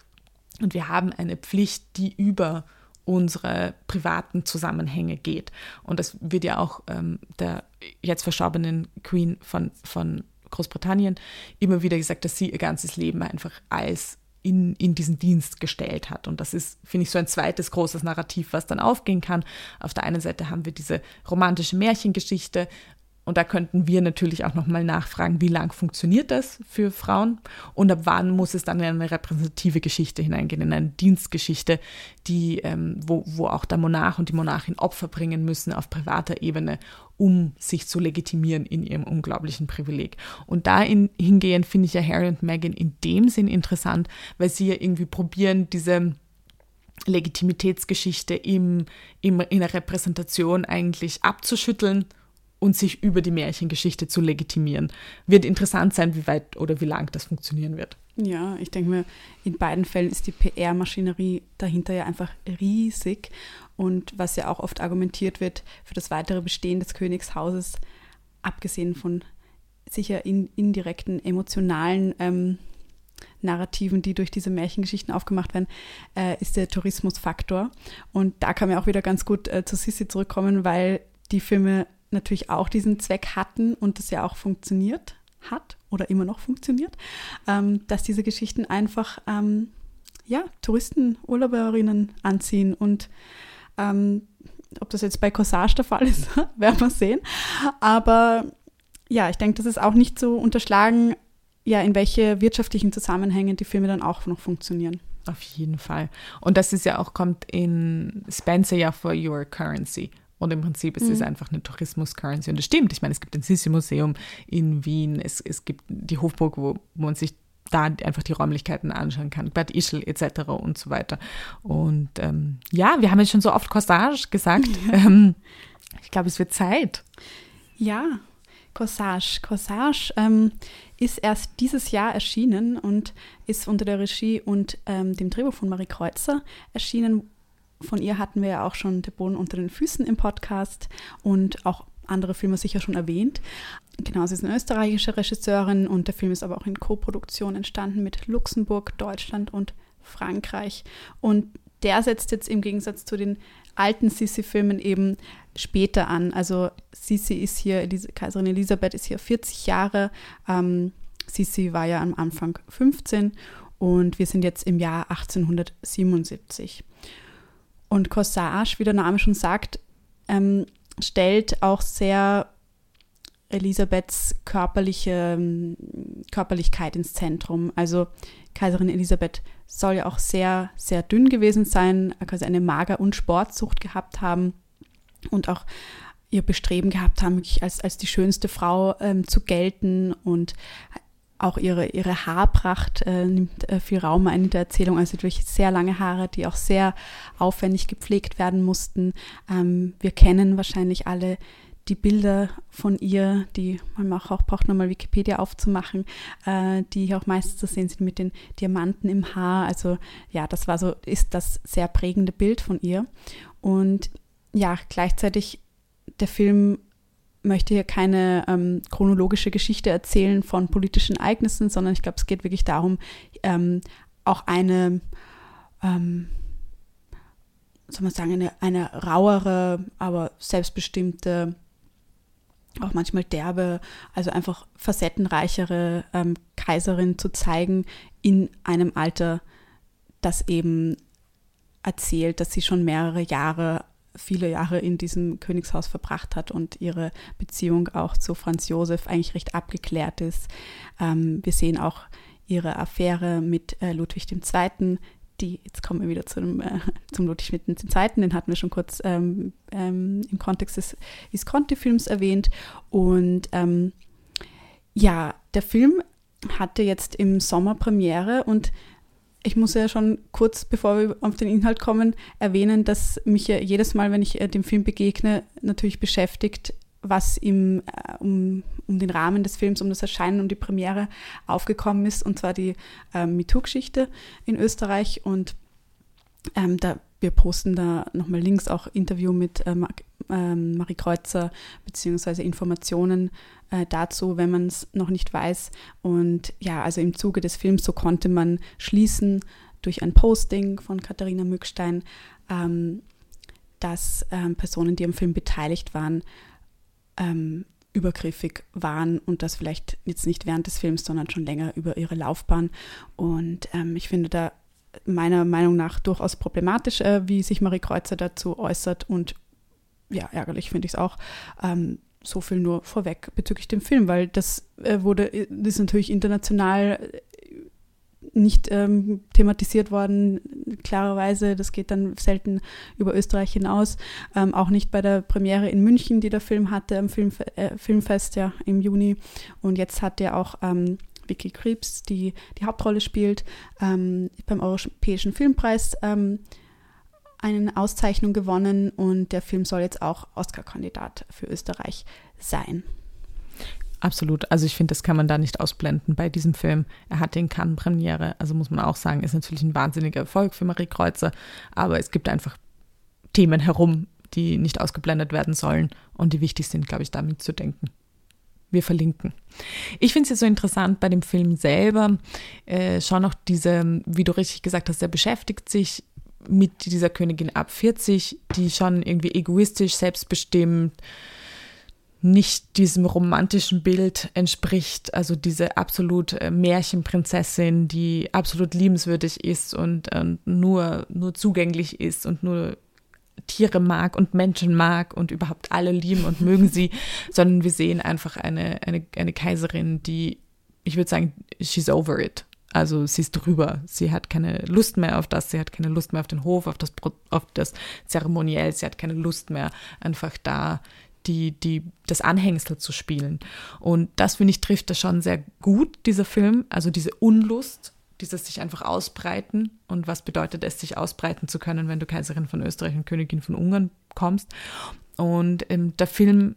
und wir haben eine Pflicht, die über unsere privaten Zusammenhänge geht. Und das wird ja auch ähm, der jetzt verstorbenen Queen von, von Großbritannien immer wieder gesagt, dass sie ihr ganzes Leben einfach als in, in diesen Dienst gestellt hat. Und das ist, finde ich, so ein zweites großes Narrativ, was dann aufgehen kann. Auf der einen Seite haben wir diese romantische Märchengeschichte, und da könnten wir natürlich auch nochmal nachfragen, wie lang funktioniert das für Frauen und ab wann muss es dann in eine repräsentative Geschichte hineingehen, in eine Dienstgeschichte, die, ähm, wo, wo auch der Monarch und die Monarchin Opfer bringen müssen auf privater Ebene, um sich zu legitimieren in ihrem unglaublichen Privileg. Und da hingehend finde ich ja Harry und Meghan in dem Sinn interessant, weil sie ja irgendwie probieren, diese Legitimitätsgeschichte im, im, in der Repräsentation eigentlich abzuschütteln und sich über die Märchengeschichte zu legitimieren. Wird interessant sein, wie weit oder wie lang das funktionieren wird. Ja, ich denke mir, in beiden Fällen ist die PR-Maschinerie dahinter ja einfach riesig. Und was ja auch oft argumentiert wird für das weitere Bestehen des Königshauses, abgesehen von sicher in, indirekten emotionalen ähm, Narrativen, die durch diese Märchengeschichten aufgemacht werden, äh, ist der Tourismusfaktor. Und da kann man auch wieder ganz gut äh, zu Sissi zurückkommen, weil die Filme natürlich auch diesen Zweck hatten und das ja auch funktioniert hat oder immer noch funktioniert, ähm, dass diese Geschichten einfach ähm, ja, Touristen, Urlauberinnen anziehen und ähm, ob das jetzt bei Corsage der Fall ist, werden wir sehen. Aber ja, ich denke, das ist auch nicht zu unterschlagen, ja, in welche wirtschaftlichen Zusammenhänge die Filme dann auch noch funktionieren. Auf jeden Fall. Und das ist ja auch, kommt in Spencer ja for Your Currency. Und im Prinzip ist mhm. es einfach eine Tourismus-Currency. Und das stimmt. Ich meine, es gibt ein Sissi-Museum in Wien, es, es gibt die Hofburg, wo, wo man sich da einfach die Räumlichkeiten anschauen kann, Bad Ischl etc. und so weiter. Und ähm, ja, wir haben jetzt schon so oft Corsage gesagt. Ja. Ähm, ich glaube, es wird Zeit. Ja, Corsage. Corsage ähm, ist erst dieses Jahr erschienen und ist unter der Regie und ähm, dem Drehbuch von Marie Kreuzer erschienen, von ihr hatten wir ja auch schon Der Boden unter den Füßen im Podcast und auch andere Filme sicher schon erwähnt. Genau, sie ist eine österreichische Regisseurin und der Film ist aber auch in Co-Produktion entstanden mit Luxemburg, Deutschland und Frankreich. Und der setzt jetzt im Gegensatz zu den alten Sissi-Filmen eben später an. Also Sissi ist hier, Kaiserin Elisabeth ist hier 40 Jahre. Ähm, Sissi war ja am Anfang 15 und wir sind jetzt im Jahr 1877. Und Corsage, wie der Name schon sagt, ähm, stellt auch sehr Elisabeths körperliche ähm, Körperlichkeit ins Zentrum. Also Kaiserin Elisabeth soll ja auch sehr, sehr dünn gewesen sein, quasi eine Mager- und Sportsucht gehabt haben und auch ihr Bestreben gehabt haben, wirklich als, als die schönste Frau ähm, zu gelten und auch ihre, ihre Haarpracht äh, nimmt äh, viel Raum ein in der Erzählung. Also durch sehr lange Haare, die auch sehr aufwendig gepflegt werden mussten. Ähm, wir kennen wahrscheinlich alle die Bilder von ihr, die man auch, auch braucht, nochmal Wikipedia aufzumachen, äh, die hier auch meistens zu sehen sind mit den Diamanten im Haar. Also ja, das war so, ist das sehr prägende Bild von ihr. Und ja, gleichzeitig der Film möchte hier keine ähm, chronologische Geschichte erzählen von politischen Ereignissen, sondern ich glaube, es geht wirklich darum, ähm, auch eine, ähm, soll man sagen, eine, eine rauere, aber selbstbestimmte auch manchmal derbe, also einfach facettenreichere ähm, Kaiserin zu zeigen in einem Alter, das eben erzählt, dass sie schon mehrere Jahre, viele Jahre in diesem Königshaus verbracht hat und ihre Beziehung auch zu Franz Josef eigentlich recht abgeklärt ist. Ähm, wir sehen auch ihre Affäre mit äh, Ludwig II., die, jetzt kommen wir wieder zum, äh, zum Ludwig II., den hatten wir schon kurz ähm, ähm, im Kontext des Visconti-Films erwähnt. Und ähm, ja, der Film hatte jetzt im Sommer Premiere und ich muss ja schon kurz, bevor wir auf den Inhalt kommen, erwähnen, dass mich ja jedes Mal, wenn ich äh, dem Film begegne, natürlich beschäftigt, was im, äh, um, um den Rahmen des Films, um das Erscheinen, um die Premiere aufgekommen ist, und zwar die ähm, MeToo-Geschichte in Österreich. Und ähm, da, wir posten da nochmal Links, auch Interview mit ähm, ähm, Marie Kreuzer, beziehungsweise Informationen äh, dazu, wenn man es noch nicht weiß. Und ja, also im Zuge des Films, so konnte man schließen durch ein Posting von Katharina Mückstein, ähm, dass ähm, Personen, die am Film beteiligt waren, ähm, übergriffig waren und das vielleicht jetzt nicht während des Films, sondern schon länger über ihre Laufbahn. Und ähm, ich finde da meiner Meinung nach durchaus problematisch, äh, wie sich Marie Kreuzer dazu äußert und ja, ärgerlich finde ich es auch. Ähm, so viel nur vorweg bezüglich dem Film, weil das äh, wurde, ist natürlich international nicht ähm, thematisiert worden, klarerweise. Das geht dann selten über Österreich hinaus. Ähm, auch nicht bei der Premiere in München, die der Film hatte, am Film, äh, Filmfest ja im Juni. Und jetzt hat er auch ähm, Vicky Krebs, die die Hauptrolle spielt, ähm, beim Europäischen Filmpreis ähm, eine Auszeichnung gewonnen und der Film soll jetzt auch Oscar-Kandidat für Österreich sein. Absolut. Also ich finde, das kann man da nicht ausblenden bei diesem Film. Er hat den Cannes Premiere, also muss man auch sagen, ist natürlich ein wahnsinniger Erfolg für Marie Kreuzer, aber es gibt einfach Themen herum, die nicht ausgeblendet werden sollen und die wichtig sind, glaube ich, da mitzudenken. Wir verlinken. Ich finde es jetzt so interessant bei dem Film selber, äh, schon noch diese, wie du richtig gesagt hast, der beschäftigt sich mit dieser Königin ab 40, die schon irgendwie egoistisch, selbstbestimmt, nicht diesem romantischen Bild entspricht, also diese absolut äh, Märchenprinzessin, die absolut liebenswürdig ist und, und nur, nur zugänglich ist und nur Tiere mag und Menschen mag und überhaupt alle lieben und mögen sie, sondern wir sehen einfach eine, eine, eine Kaiserin, die, ich würde sagen, she's over it. Also sie ist drüber. Sie hat keine Lust mehr auf das, sie hat keine Lust mehr auf den Hof, auf das, auf das Zeremoniell, sie hat keine Lust mehr einfach da die, die, das Anhängsel zu spielen. Und das, finde ich, trifft das schon sehr gut, dieser Film. Also diese Unlust, dieses sich einfach ausbreiten. Und was bedeutet es, sich ausbreiten zu können, wenn du Kaiserin von Österreich und Königin von Ungarn kommst? Und ähm, der Film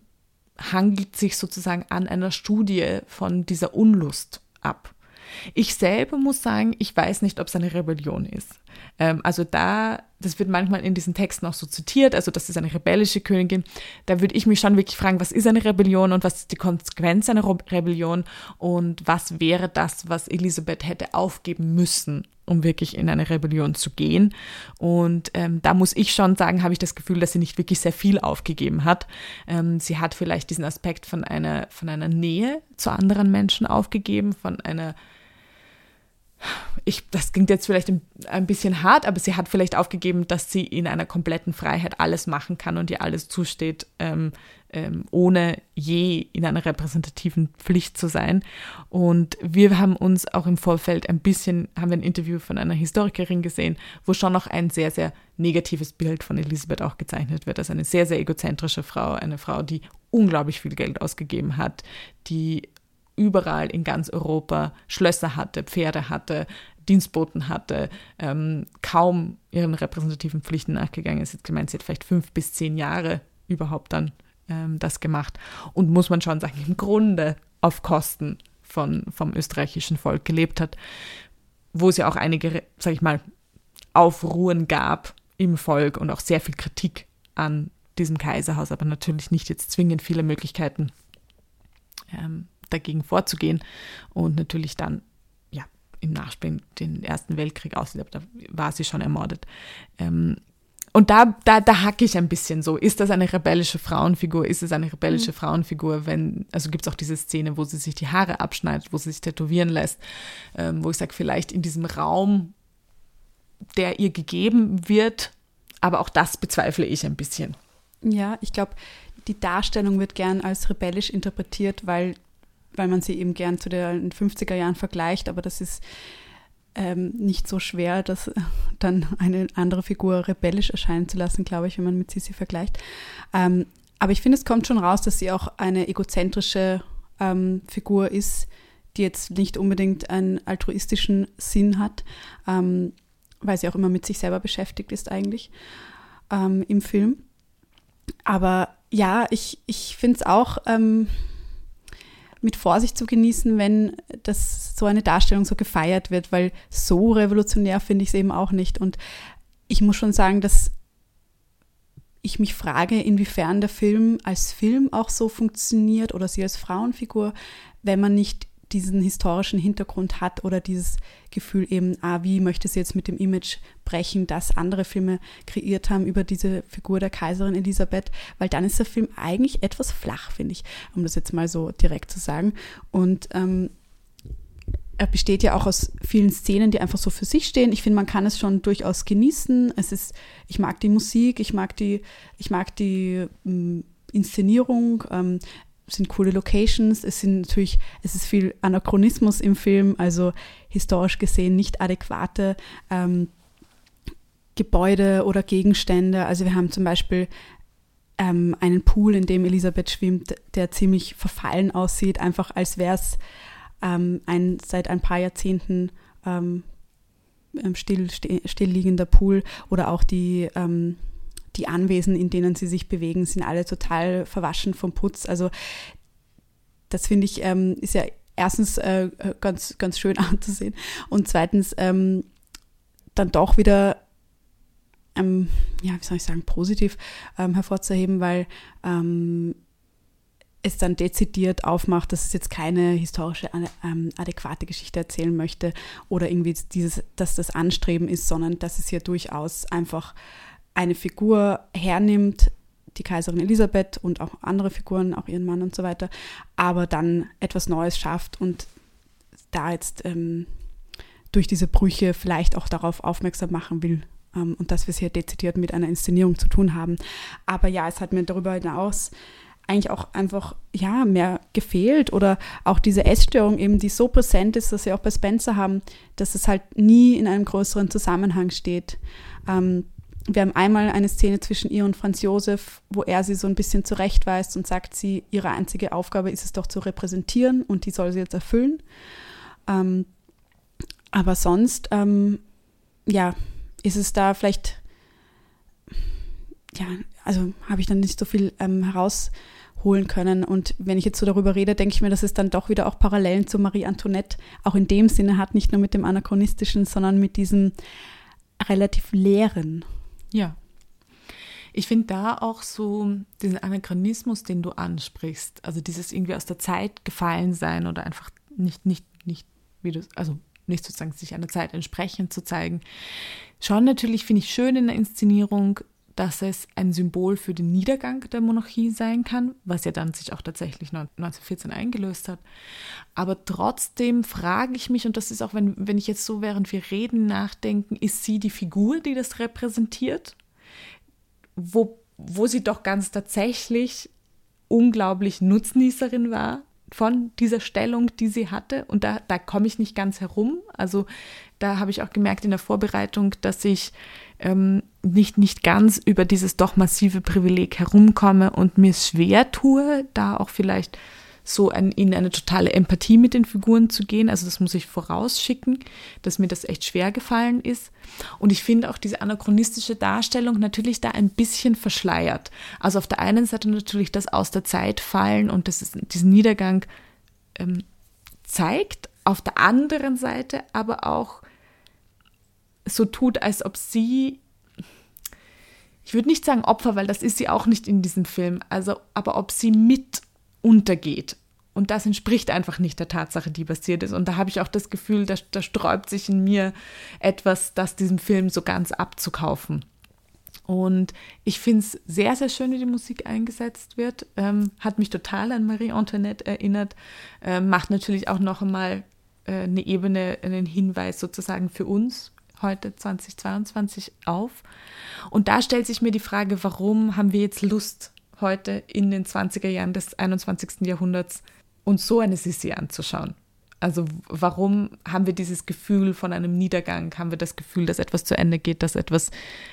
hangelt sich sozusagen an einer Studie von dieser Unlust ab. Ich selber muss sagen, ich weiß nicht, ob es eine Rebellion ist. Ähm, also da, das wird manchmal in diesen Texten auch so zitiert, also das ist eine rebellische Königin. Da würde ich mich schon wirklich fragen, was ist eine Rebellion und was ist die Konsequenz einer Rebellion und was wäre das, was Elisabeth hätte aufgeben müssen, um wirklich in eine Rebellion zu gehen. Und ähm, da muss ich schon sagen, habe ich das Gefühl, dass sie nicht wirklich sehr viel aufgegeben hat. Ähm, sie hat vielleicht diesen Aspekt von einer, von einer Nähe zu anderen Menschen aufgegeben, von einer ich, das klingt jetzt vielleicht ein bisschen hart, aber sie hat vielleicht aufgegeben, dass sie in einer kompletten Freiheit alles machen kann und ihr alles zusteht, ähm, ähm, ohne je in einer repräsentativen Pflicht zu sein. Und wir haben uns auch im Vorfeld ein bisschen, haben wir ein Interview von einer Historikerin gesehen, wo schon noch ein sehr, sehr negatives Bild von Elisabeth auch gezeichnet wird. Also eine sehr, sehr egozentrische Frau, eine Frau, die unglaublich viel Geld ausgegeben hat, die überall in ganz Europa Schlösser hatte, Pferde hatte, Dienstboten hatte, ähm, kaum ihren repräsentativen Pflichten nachgegangen ist. Jetzt gemeint, sie hat vielleicht fünf bis zehn Jahre überhaupt dann ähm, das gemacht. Und muss man schon sagen, im Grunde auf Kosten von, vom österreichischen Volk gelebt hat, wo es ja auch einige, sag ich mal, Aufruhen gab im Volk und auch sehr viel Kritik an diesem Kaiserhaus, aber natürlich nicht jetzt zwingend viele Möglichkeiten ähm, dagegen vorzugehen und natürlich dann ja im Nachspiel den Ersten Weltkrieg aber da war sie schon ermordet. Ähm, und da, da, da hacke ich ein bisschen so. Ist das eine rebellische Frauenfigur? Ist es eine rebellische mhm. Frauenfigur, wenn, also gibt es auch diese Szene, wo sie sich die Haare abschneidet, wo sie sich tätowieren lässt, ähm, wo ich sage, vielleicht in diesem Raum, der ihr gegeben wird, aber auch das bezweifle ich ein bisschen. Ja, ich glaube, die Darstellung wird gern als rebellisch interpretiert, weil, weil man sie eben gern zu den 50er Jahren vergleicht, aber das ist ähm, nicht so schwer, das dann eine andere Figur rebellisch erscheinen zu lassen, glaube ich, wenn man mit Sisi vergleicht. Ähm, aber ich finde, es kommt schon raus, dass sie auch eine egozentrische ähm, Figur ist, die jetzt nicht unbedingt einen altruistischen Sinn hat, ähm, weil sie auch immer mit sich selber beschäftigt ist eigentlich ähm, im Film. Aber ja, ich, ich finde es auch ähm, mit Vorsicht zu genießen, wenn das so eine Darstellung so gefeiert wird, weil so revolutionär finde ich es eben auch nicht. Und ich muss schon sagen, dass ich mich frage, inwiefern der Film als Film auch so funktioniert oder sie als Frauenfigur, wenn man nicht diesen historischen Hintergrund hat oder dieses Gefühl eben, ah, wie möchte sie jetzt mit dem Image brechen, das andere Filme kreiert haben über diese Figur der Kaiserin Elisabeth, weil dann ist der Film eigentlich etwas flach, finde ich, um das jetzt mal so direkt zu sagen. Und ähm, er besteht ja auch aus vielen Szenen, die einfach so für sich stehen. Ich finde, man kann es schon durchaus genießen. Es ist, ich mag die Musik, ich mag die, ich mag die ähm, Inszenierung. Ähm, sind coole Locations, es sind natürlich, es ist viel Anachronismus im Film, also historisch gesehen nicht adäquate ähm, Gebäude oder Gegenstände. Also wir haben zum Beispiel ähm, einen Pool, in dem Elisabeth schwimmt, der ziemlich verfallen aussieht, einfach als wäre es ähm, ein seit ein paar Jahrzehnten ähm, ähm still, stillliegender Pool oder auch die ähm, die Anwesen, in denen sie sich bewegen, sind alle total verwaschen vom Putz. Also das finde ich, ähm, ist ja erstens äh, ganz, ganz schön anzusehen und zweitens ähm, dann doch wieder, ähm, ja, wie soll ich sagen, positiv ähm, hervorzuheben, weil ähm, es dann dezidiert aufmacht, dass es jetzt keine historische ähm, adäquate Geschichte erzählen möchte oder irgendwie dieses, dass das Anstreben ist, sondern dass es hier durchaus einfach eine Figur hernimmt, die Kaiserin Elisabeth und auch andere Figuren, auch ihren Mann und so weiter, aber dann etwas Neues schafft und da jetzt ähm, durch diese Brüche vielleicht auch darauf aufmerksam machen will ähm, und dass wir es hier dezidiert mit einer Inszenierung zu tun haben. Aber ja, es hat mir darüber hinaus eigentlich auch einfach ja mehr gefehlt oder auch diese Essstörung eben, die so präsent ist, dass sie auch bei Spencer haben, dass es halt nie in einem größeren Zusammenhang steht. Ähm, wir haben einmal eine Szene zwischen ihr und Franz Josef, wo er sie so ein bisschen zurechtweist und sagt, sie, ihre einzige Aufgabe ist es doch zu repräsentieren und die soll sie jetzt erfüllen. Ähm, aber sonst, ähm, ja, ist es da vielleicht, ja, also habe ich dann nicht so viel ähm, herausholen können. Und wenn ich jetzt so darüber rede, denke ich mir, dass es dann doch wieder auch Parallelen zu Marie Antoinette auch in dem Sinne hat, nicht nur mit dem anachronistischen, sondern mit diesem relativ leeren. Ja. Ich finde da auch so diesen Anachronismus, den du ansprichst, also dieses irgendwie aus der Zeit gefallen sein oder einfach nicht, nicht, nicht, wie du, also nicht sozusagen sich einer Zeit entsprechend zu zeigen. Schon natürlich finde ich schön in der Inszenierung, dass es ein Symbol für den Niedergang der Monarchie sein kann, was ja dann sich auch tatsächlich 1914 eingelöst hat. Aber trotzdem frage ich mich, und das ist auch, wenn, wenn ich jetzt so, während wir reden, nachdenken, ist sie die Figur, die das repräsentiert? Wo, wo sie doch ganz tatsächlich unglaublich Nutznießerin war von dieser Stellung, die sie hatte. Und da, da komme ich nicht ganz herum. Also da habe ich auch gemerkt in der Vorbereitung, dass ich ähm, nicht, nicht ganz über dieses doch massive Privileg herumkomme und mir schwer tue, da auch vielleicht so ein, in eine totale Empathie mit den Figuren zu gehen. Also das muss ich vorausschicken, dass mir das echt schwer gefallen ist. Und ich finde auch diese anachronistische Darstellung natürlich da ein bisschen verschleiert. Also auf der einen Seite natürlich das aus der Zeit fallen und das ist, diesen Niedergang ähm, zeigt, auf der anderen Seite aber auch so tut, als ob sie ich würde nicht sagen Opfer, weil das ist sie auch nicht in diesem Film, also aber ob sie mit untergeht. Und das entspricht einfach nicht der Tatsache, die passiert ist. Und da habe ich auch das Gefühl, da, da sträubt sich in mir etwas, das diesem Film so ganz abzukaufen. Und ich finde es sehr, sehr schön, wie die Musik eingesetzt wird. Ähm, hat mich total an Marie Antoinette erinnert. Ähm, macht natürlich auch noch einmal äh, eine Ebene, einen Hinweis sozusagen für uns heute 2022 auf. Und da stellt sich mir die Frage, warum haben wir jetzt Lust, heute in den 20er Jahren des 21. Jahrhunderts uns so eine Sissi anzuschauen. Also warum haben wir dieses Gefühl von einem Niedergang? Haben wir das Gefühl, dass etwas zu Ende geht, dass etwas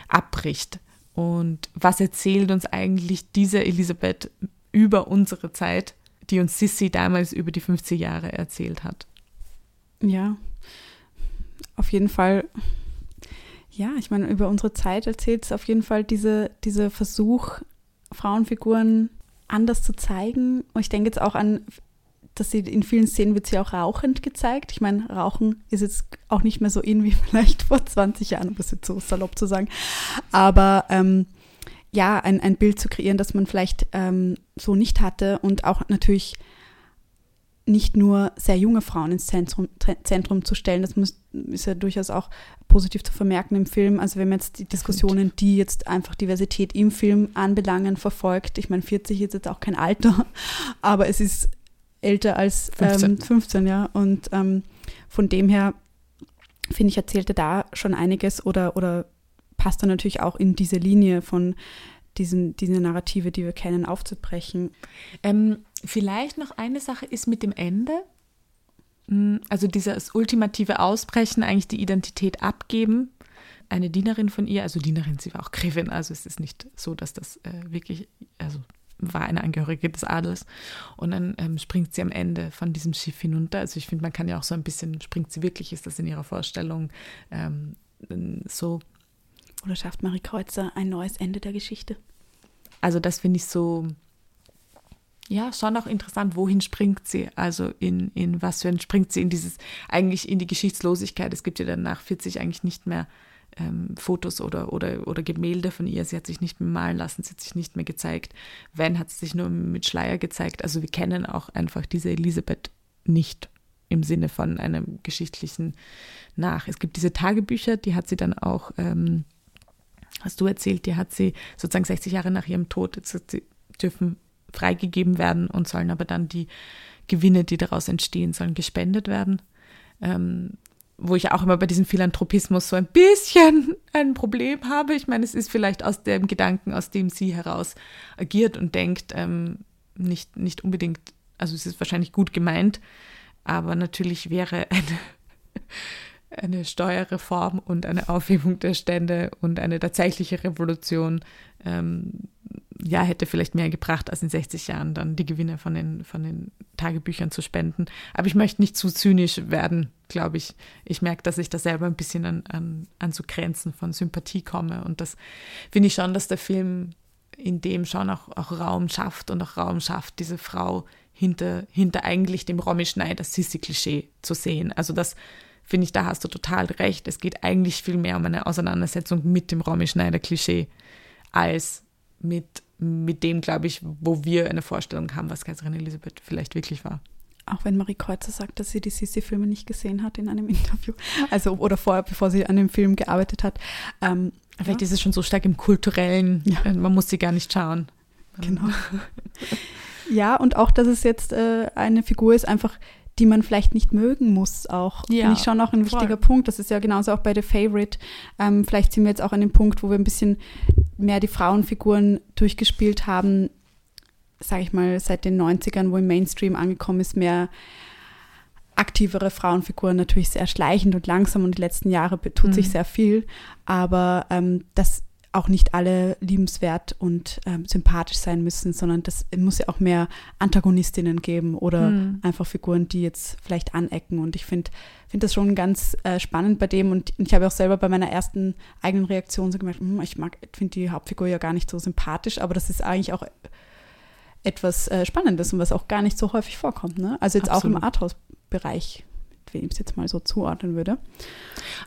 abbricht? Und was erzählt uns eigentlich diese Elisabeth über unsere Zeit, die uns Sissi damals über die 50 Jahre erzählt hat? Ja, auf jeden Fall. Ja, ich meine, über unsere Zeit erzählt es auf jeden Fall diese, dieser Versuch, Frauenfiguren anders zu zeigen. Und ich denke jetzt auch an, dass sie in vielen Szenen wird sie auch rauchend gezeigt. Ich meine, Rauchen ist jetzt auch nicht mehr so in wie vielleicht vor 20 Jahren, um es jetzt so salopp zu sagen. Aber ähm, ja, ein, ein Bild zu kreieren, das man vielleicht ähm, so nicht hatte und auch natürlich nicht nur sehr junge Frauen ins Zentrum, Zentrum zu stellen. Das muss, ist ja durchaus auch positiv zu vermerken im Film. Also wenn man jetzt die Diskussionen, die jetzt einfach Diversität im Film anbelangen, verfolgt. Ich meine, 40 ist jetzt auch kein Alter, aber es ist älter als 15, ähm, 15 ja. Und ähm, von dem her, finde ich, erzählte da schon einiges oder, oder passt dann natürlich auch in diese Linie von diesen, diese Narrative, die wir kennen, aufzubrechen. Ähm, vielleicht noch eine Sache ist mit dem Ende. Hm, also dieses ultimative Ausbrechen, eigentlich die Identität abgeben. Eine Dienerin von ihr, also Dienerin, sie war auch Gräfin, also es ist nicht so, dass das äh, wirklich, also war eine Angehörige des Adels. Und dann ähm, springt sie am Ende von diesem Schiff hinunter. Also ich finde, man kann ja auch so ein bisschen, springt sie wirklich, ist das in ihrer Vorstellung ähm, so oder schafft Marie Kreuzer ein neues Ende der Geschichte? Also das finde ich so, ja, schon auch interessant, wohin springt sie? Also in, in was für ein springt sie in dieses, eigentlich in die Geschichtslosigkeit. Es gibt ja dann nach 40 eigentlich nicht mehr ähm, Fotos oder, oder, oder Gemälde von ihr. Sie hat sich nicht mehr malen lassen, sie hat sich nicht mehr gezeigt. Wenn hat sie sich nur mit Schleier gezeigt. Also wir kennen auch einfach diese Elisabeth nicht im Sinne von einem geschichtlichen Nach. Es gibt diese Tagebücher, die hat sie dann auch ähm, hast du erzählt, die hat sie sozusagen 60 Jahre nach ihrem Tod, sie dürfen freigegeben werden und sollen aber dann die Gewinne, die daraus entstehen, sollen gespendet werden. Ähm, wo ich auch immer bei diesem Philanthropismus so ein bisschen ein Problem habe. Ich meine, es ist vielleicht aus dem Gedanken, aus dem sie heraus agiert und denkt, ähm, nicht, nicht unbedingt, also es ist wahrscheinlich gut gemeint, aber natürlich wäre eine eine Steuerreform und eine Aufhebung der Stände und eine tatsächliche Revolution ähm, ja, hätte vielleicht mehr gebracht, als in 60 Jahren dann die Gewinne von den, von den Tagebüchern zu spenden. Aber ich möchte nicht zu zynisch werden, glaube ich. Ich merke, dass ich da selber ein bisschen an, an, an so Grenzen von Sympathie komme. Und das finde ich schon, dass der Film in dem schon auch, auch Raum schafft und auch Raum schafft, diese Frau hinter, hinter eigentlich dem Romy Schneider Sissi-Klischee zu sehen. Also das finde ich, da hast du total recht. Es geht eigentlich viel mehr um eine Auseinandersetzung mit dem Romy Schneider-Klischee als mit, mit dem, glaube ich, wo wir eine Vorstellung haben, was Kaiserin Elisabeth vielleicht wirklich war. Auch wenn Marie Kreuzer sagt, dass sie die Sissi-Filme nicht gesehen hat in einem Interview. Also, oder vorher, bevor sie an dem Film gearbeitet hat. Ähm, Vielleicht ja. ist es schon so stark im Kulturellen, ja. Äh, man muss sie gar nicht schauen. Genau. ja, und auch, dass es jetzt äh, eine Figur ist, einfach die man vielleicht nicht mögen muss auch. Ja, Finde ich schon auch ein wichtiger Punkt. Das ist ja genauso auch bei The Favorite. Ähm, vielleicht sind wir jetzt auch an dem Punkt, wo wir ein bisschen mehr die Frauenfiguren durchgespielt haben, sage ich mal, seit den 90ern, wo im Mainstream angekommen ist, mehr aktivere Frauenfiguren natürlich sehr schleichend und langsam und die letzten Jahre tut mhm. sich sehr viel. Aber ähm, das auch nicht alle liebenswert und ähm, sympathisch sein müssen, sondern das muss ja auch mehr Antagonistinnen geben oder mhm. einfach Figuren, die jetzt vielleicht anecken. Und ich finde find das schon ganz äh, spannend bei dem. Und ich habe auch selber bei meiner ersten eigenen Reaktion so gemerkt, hm, ich mag, finde die Hauptfigur ja gar nicht so sympathisch, aber das ist eigentlich auch etwas äh, Spannendes und was auch gar nicht so häufig vorkommt. Ne? Also jetzt Absolut. auch im Arthouse-Bereich wenn ich es jetzt mal so zuordnen würde.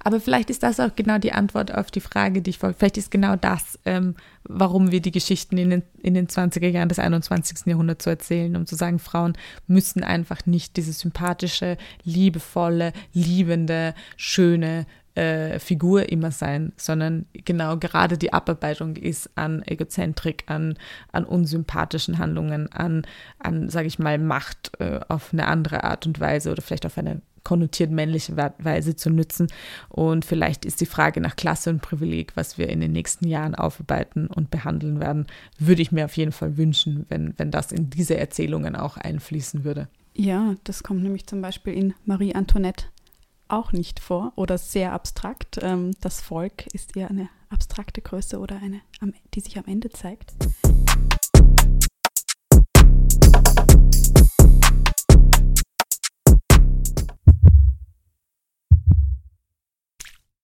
Aber vielleicht ist das auch genau die Antwort auf die Frage, die ich folge. Vielleicht ist genau das, ähm, warum wir die Geschichten in den, in den 20er Jahren des 21. Jahrhunderts so erzählen, um zu sagen, Frauen müssen einfach nicht diese sympathische, liebevolle, liebende, schöne äh, Figur immer sein, sondern genau gerade die Abarbeitung ist an Egozentrik, an, an unsympathischen Handlungen, an, an sage ich mal, Macht äh, auf eine andere Art und Weise oder vielleicht auf eine konnotiert männliche Weise zu nützen. Und vielleicht ist die Frage nach Klasse und Privileg, was wir in den nächsten Jahren aufarbeiten und behandeln werden, würde ich mir auf jeden Fall wünschen, wenn, wenn das in diese Erzählungen auch einfließen würde. Ja, das kommt nämlich zum Beispiel in Marie Antoinette auch nicht vor oder sehr abstrakt. Ähm, das Volk ist eher eine abstrakte Größe oder eine, die sich am Ende zeigt.